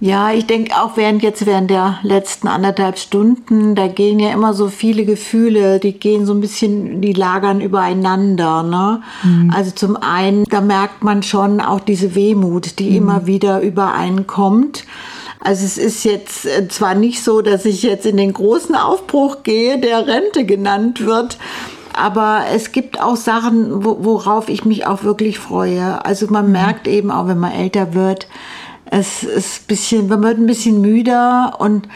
Ja, ich denke auch während jetzt während der letzten anderthalb Stunden, da gehen ja immer so viele Gefühle, die gehen so ein bisschen, die lagern übereinander. Ne? Mhm. Also zum einen, da merkt man schon auch diese Wehmut, die mhm. immer wieder übereinkommt. Also es ist jetzt äh, zwar nicht so, dass ich jetzt in den großen Aufbruch gehe, der Rente genannt wird, aber es gibt auch Sachen, worauf ich mich auch wirklich freue. Also man mhm. merkt eben auch, wenn man älter wird, es ist ein bisschen, man wird ein bisschen müder und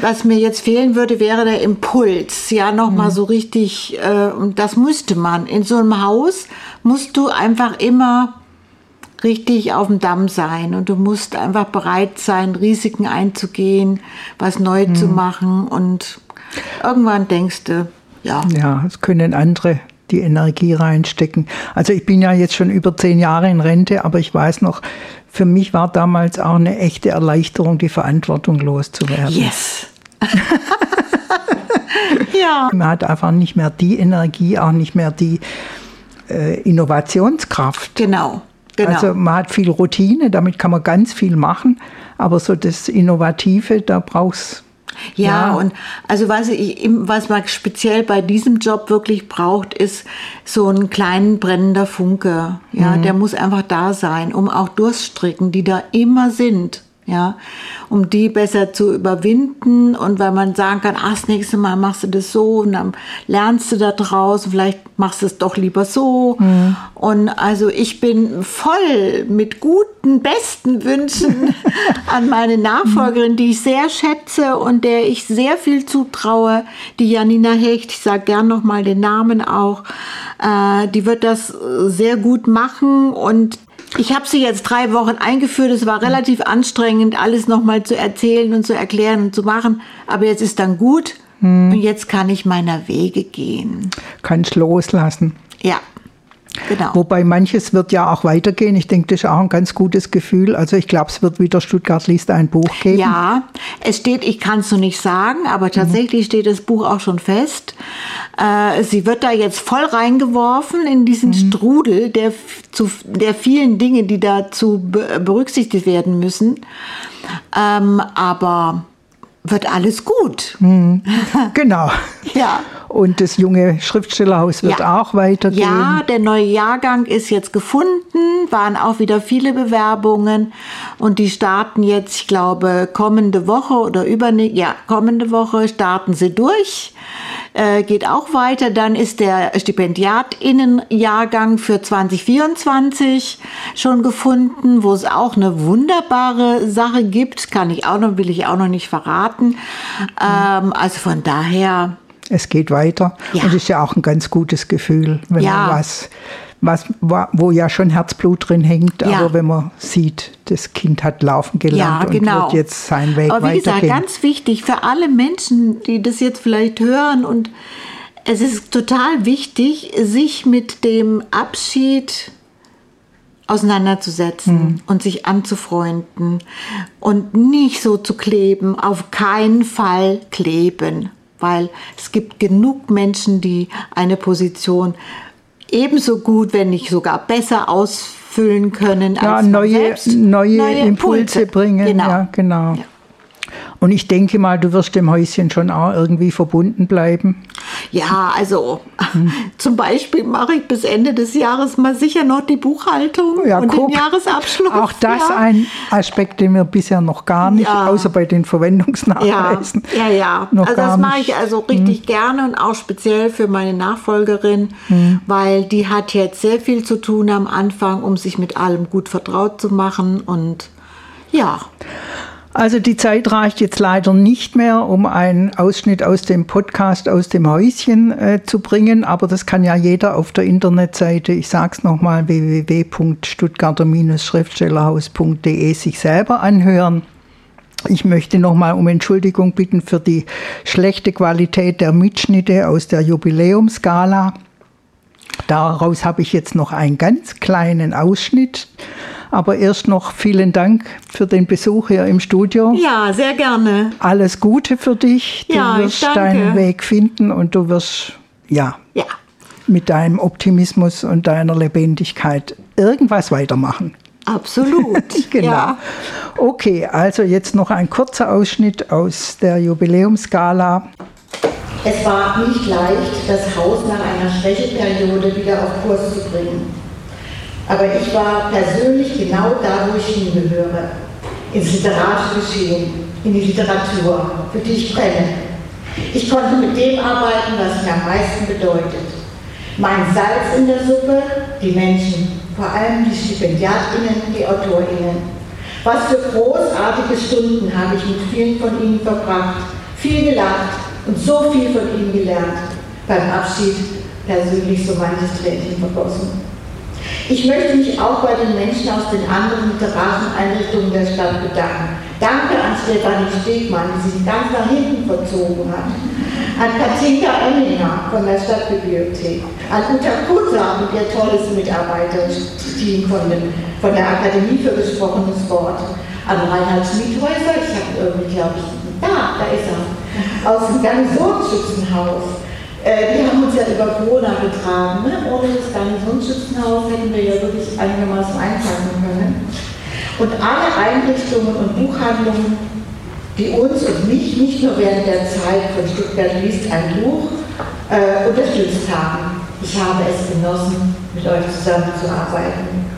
was mir jetzt fehlen würde, wäre der Impuls. Ja, nochmal mhm. so richtig, äh, das müsste man. In so einem Haus musst du einfach immer richtig auf dem Damm sein und du musst einfach bereit sein, Risiken einzugehen, was neu mhm. zu machen und irgendwann denkst du, ja. Ja, es können andere die Energie reinstecken. Also ich bin ja jetzt schon über zehn Jahre in Rente, aber ich weiß noch, für mich war damals auch eine echte Erleichterung, die Verantwortung loszuwerden. Yes. ja. Man hat einfach nicht mehr die Energie, auch nicht mehr die äh, Innovationskraft. Genau. Genau. Also man hat viel Routine, damit kann man ganz viel machen, aber so das Innovative, da brauchst ja, ja, und also was, ich, was man speziell bei diesem Job wirklich braucht, ist so ein kleinen brennender Funke. Ja, mhm. der muss einfach da sein, um auch Durststrecken, die da immer sind, ja, um die besser zu überwinden und weil man sagen kann, ach, das nächste Mal machst du das so und dann lernst du da draus, vielleicht machst du es doch lieber so. Mhm. Und also ich bin voll mit guten, besten Wünschen an meine Nachfolgerin, die ich sehr schätze und der ich sehr viel zutraue, die Janina Hecht, ich sage gern nochmal den Namen auch, äh, die wird das sehr gut machen und ich habe sie jetzt drei Wochen eingeführt. Es war relativ anstrengend, alles nochmal zu erzählen und zu erklären und zu machen. Aber jetzt ist dann gut hm. und jetzt kann ich meiner Wege gehen. Kannst loslassen. Ja. Genau. Wobei manches wird ja auch weitergehen. Ich denke, das ist auch ein ganz gutes Gefühl. Also ich glaube, es wird wieder Stuttgart liest ein Buch geben. Ja, es steht, ich kann es so nicht sagen, aber tatsächlich mhm. steht das Buch auch schon fest. Äh, sie wird da jetzt voll reingeworfen in diesen mhm. Strudel der, zu, der vielen Dinge, die dazu berücksichtigt werden müssen. Ähm, aber wird alles gut. Mhm. Genau. ja. Und das junge Schriftstellerhaus wird ja. auch weitergehen. Ja, der neue Jahrgang ist jetzt gefunden, waren auch wieder viele Bewerbungen und die starten jetzt, ich glaube, kommende Woche oder überne ja, kommende Woche starten sie durch. Äh, geht auch weiter. Dann ist der Stipendiatinnenjahrgang für 2024 schon gefunden, wo es auch eine wunderbare Sache gibt. Kann ich auch noch, will ich auch noch nicht verraten. Ähm, also von daher es geht weiter. Ja. Und es ist ja auch ein ganz gutes Gefühl, wenn ja. man was, was, wo ja schon Herzblut drin hängt, ja. aber wenn man sieht, das Kind hat laufen gelernt ja, genau. und wird jetzt seinen Weg Aber wie gesagt, ganz wichtig für alle Menschen, die das jetzt vielleicht hören und es ist total wichtig, sich mit dem Abschied auseinanderzusetzen hm. und sich anzufreunden und nicht so zu kleben, auf keinen Fall kleben weil es gibt genug Menschen, die eine Position ebenso gut, wenn nicht sogar besser ausfüllen können. Ja, als neue, selbst. neue, neue Impulse, Impulse, bringen. Genau. Ja, genau. Ja. Und ich denke mal, du wirst dem Häuschen schon auch irgendwie verbunden bleiben. Ja, also hm. zum Beispiel mache ich bis Ende des Jahres mal sicher noch die Buchhaltung ja, und guck, den Jahresabschluss. Auch das ja. ein Aspekt, den wir bisher noch gar nicht, ja. außer bei den Verwendungsnachweisen. Ja, ja. ja. Noch also das mache ich also richtig hm. gerne und auch speziell für meine Nachfolgerin, hm. weil die hat jetzt sehr viel zu tun am Anfang, um sich mit allem gut vertraut zu machen und ja. Also die Zeit reicht jetzt leider nicht mehr, um einen Ausschnitt aus dem Podcast aus dem Häuschen äh, zu bringen, aber das kann ja jeder auf der Internetseite, ich sage es nochmal, www.stuttgarter-schriftstellerhaus.de sich selber anhören. Ich möchte nochmal um Entschuldigung bitten für die schlechte Qualität der Mitschnitte aus der Jubiläumsgala. Daraus habe ich jetzt noch einen ganz kleinen Ausschnitt. Aber erst noch vielen Dank für den Besuch hier im Studio. Ja, sehr gerne. Alles Gute für dich. Du ja, wirst deinen Weg finden und du wirst, ja, ja, mit deinem Optimismus und deiner Lebendigkeit irgendwas weitermachen. Absolut. genau. Ja. Okay, also jetzt noch ein kurzer Ausschnitt aus der Jubiläumsgala. Es war nicht leicht, das Haus nach einer Schwächeperiode wieder auf Kurs zu bringen. Aber ich war persönlich genau da, wo ich hingehöre. Ins literarische in die Literatur, für die ich brenne. Ich konnte mit dem arbeiten, was mir am meisten bedeutet. Mein Salz in der Suppe, die Menschen, vor allem die StipendiatInnen, die AutorInnen. Was für großartige Stunden habe ich mit vielen von ihnen verbracht, viel gelacht und so viel von ihnen gelernt. Beim Abschied persönlich so manches Tränchen vergossen. Ich möchte mich auch bei den Menschen aus den anderen literarischen der Stadt bedanken. Danke an Stefanie Stegmann, die sich ganz nach hinten verzogen hat. An Katinka Oenninger von der Stadtbibliothek. An Uta Kutter und ihr tolles Mitarbeiterteam von, von der Akademie für gesprochenes Wort. An Reinhard Schmidhäuser, ich habe irgendwie, glaube ich, da, da ist er, aus dem Garnisonsschützenhaus äh, wir haben uns ja über Corona getragen. Ne? Ohne das Garnisonsschützenhaus hätten wir ja wirklich einigermaßen einpacken können. Und alle Einrichtungen und Buchhandlungen, die uns und mich nicht nur während der Zeit von Stuttgart liest ein Buch äh, unterstützt haben. Ich habe es genossen, mit euch zusammenzuarbeiten.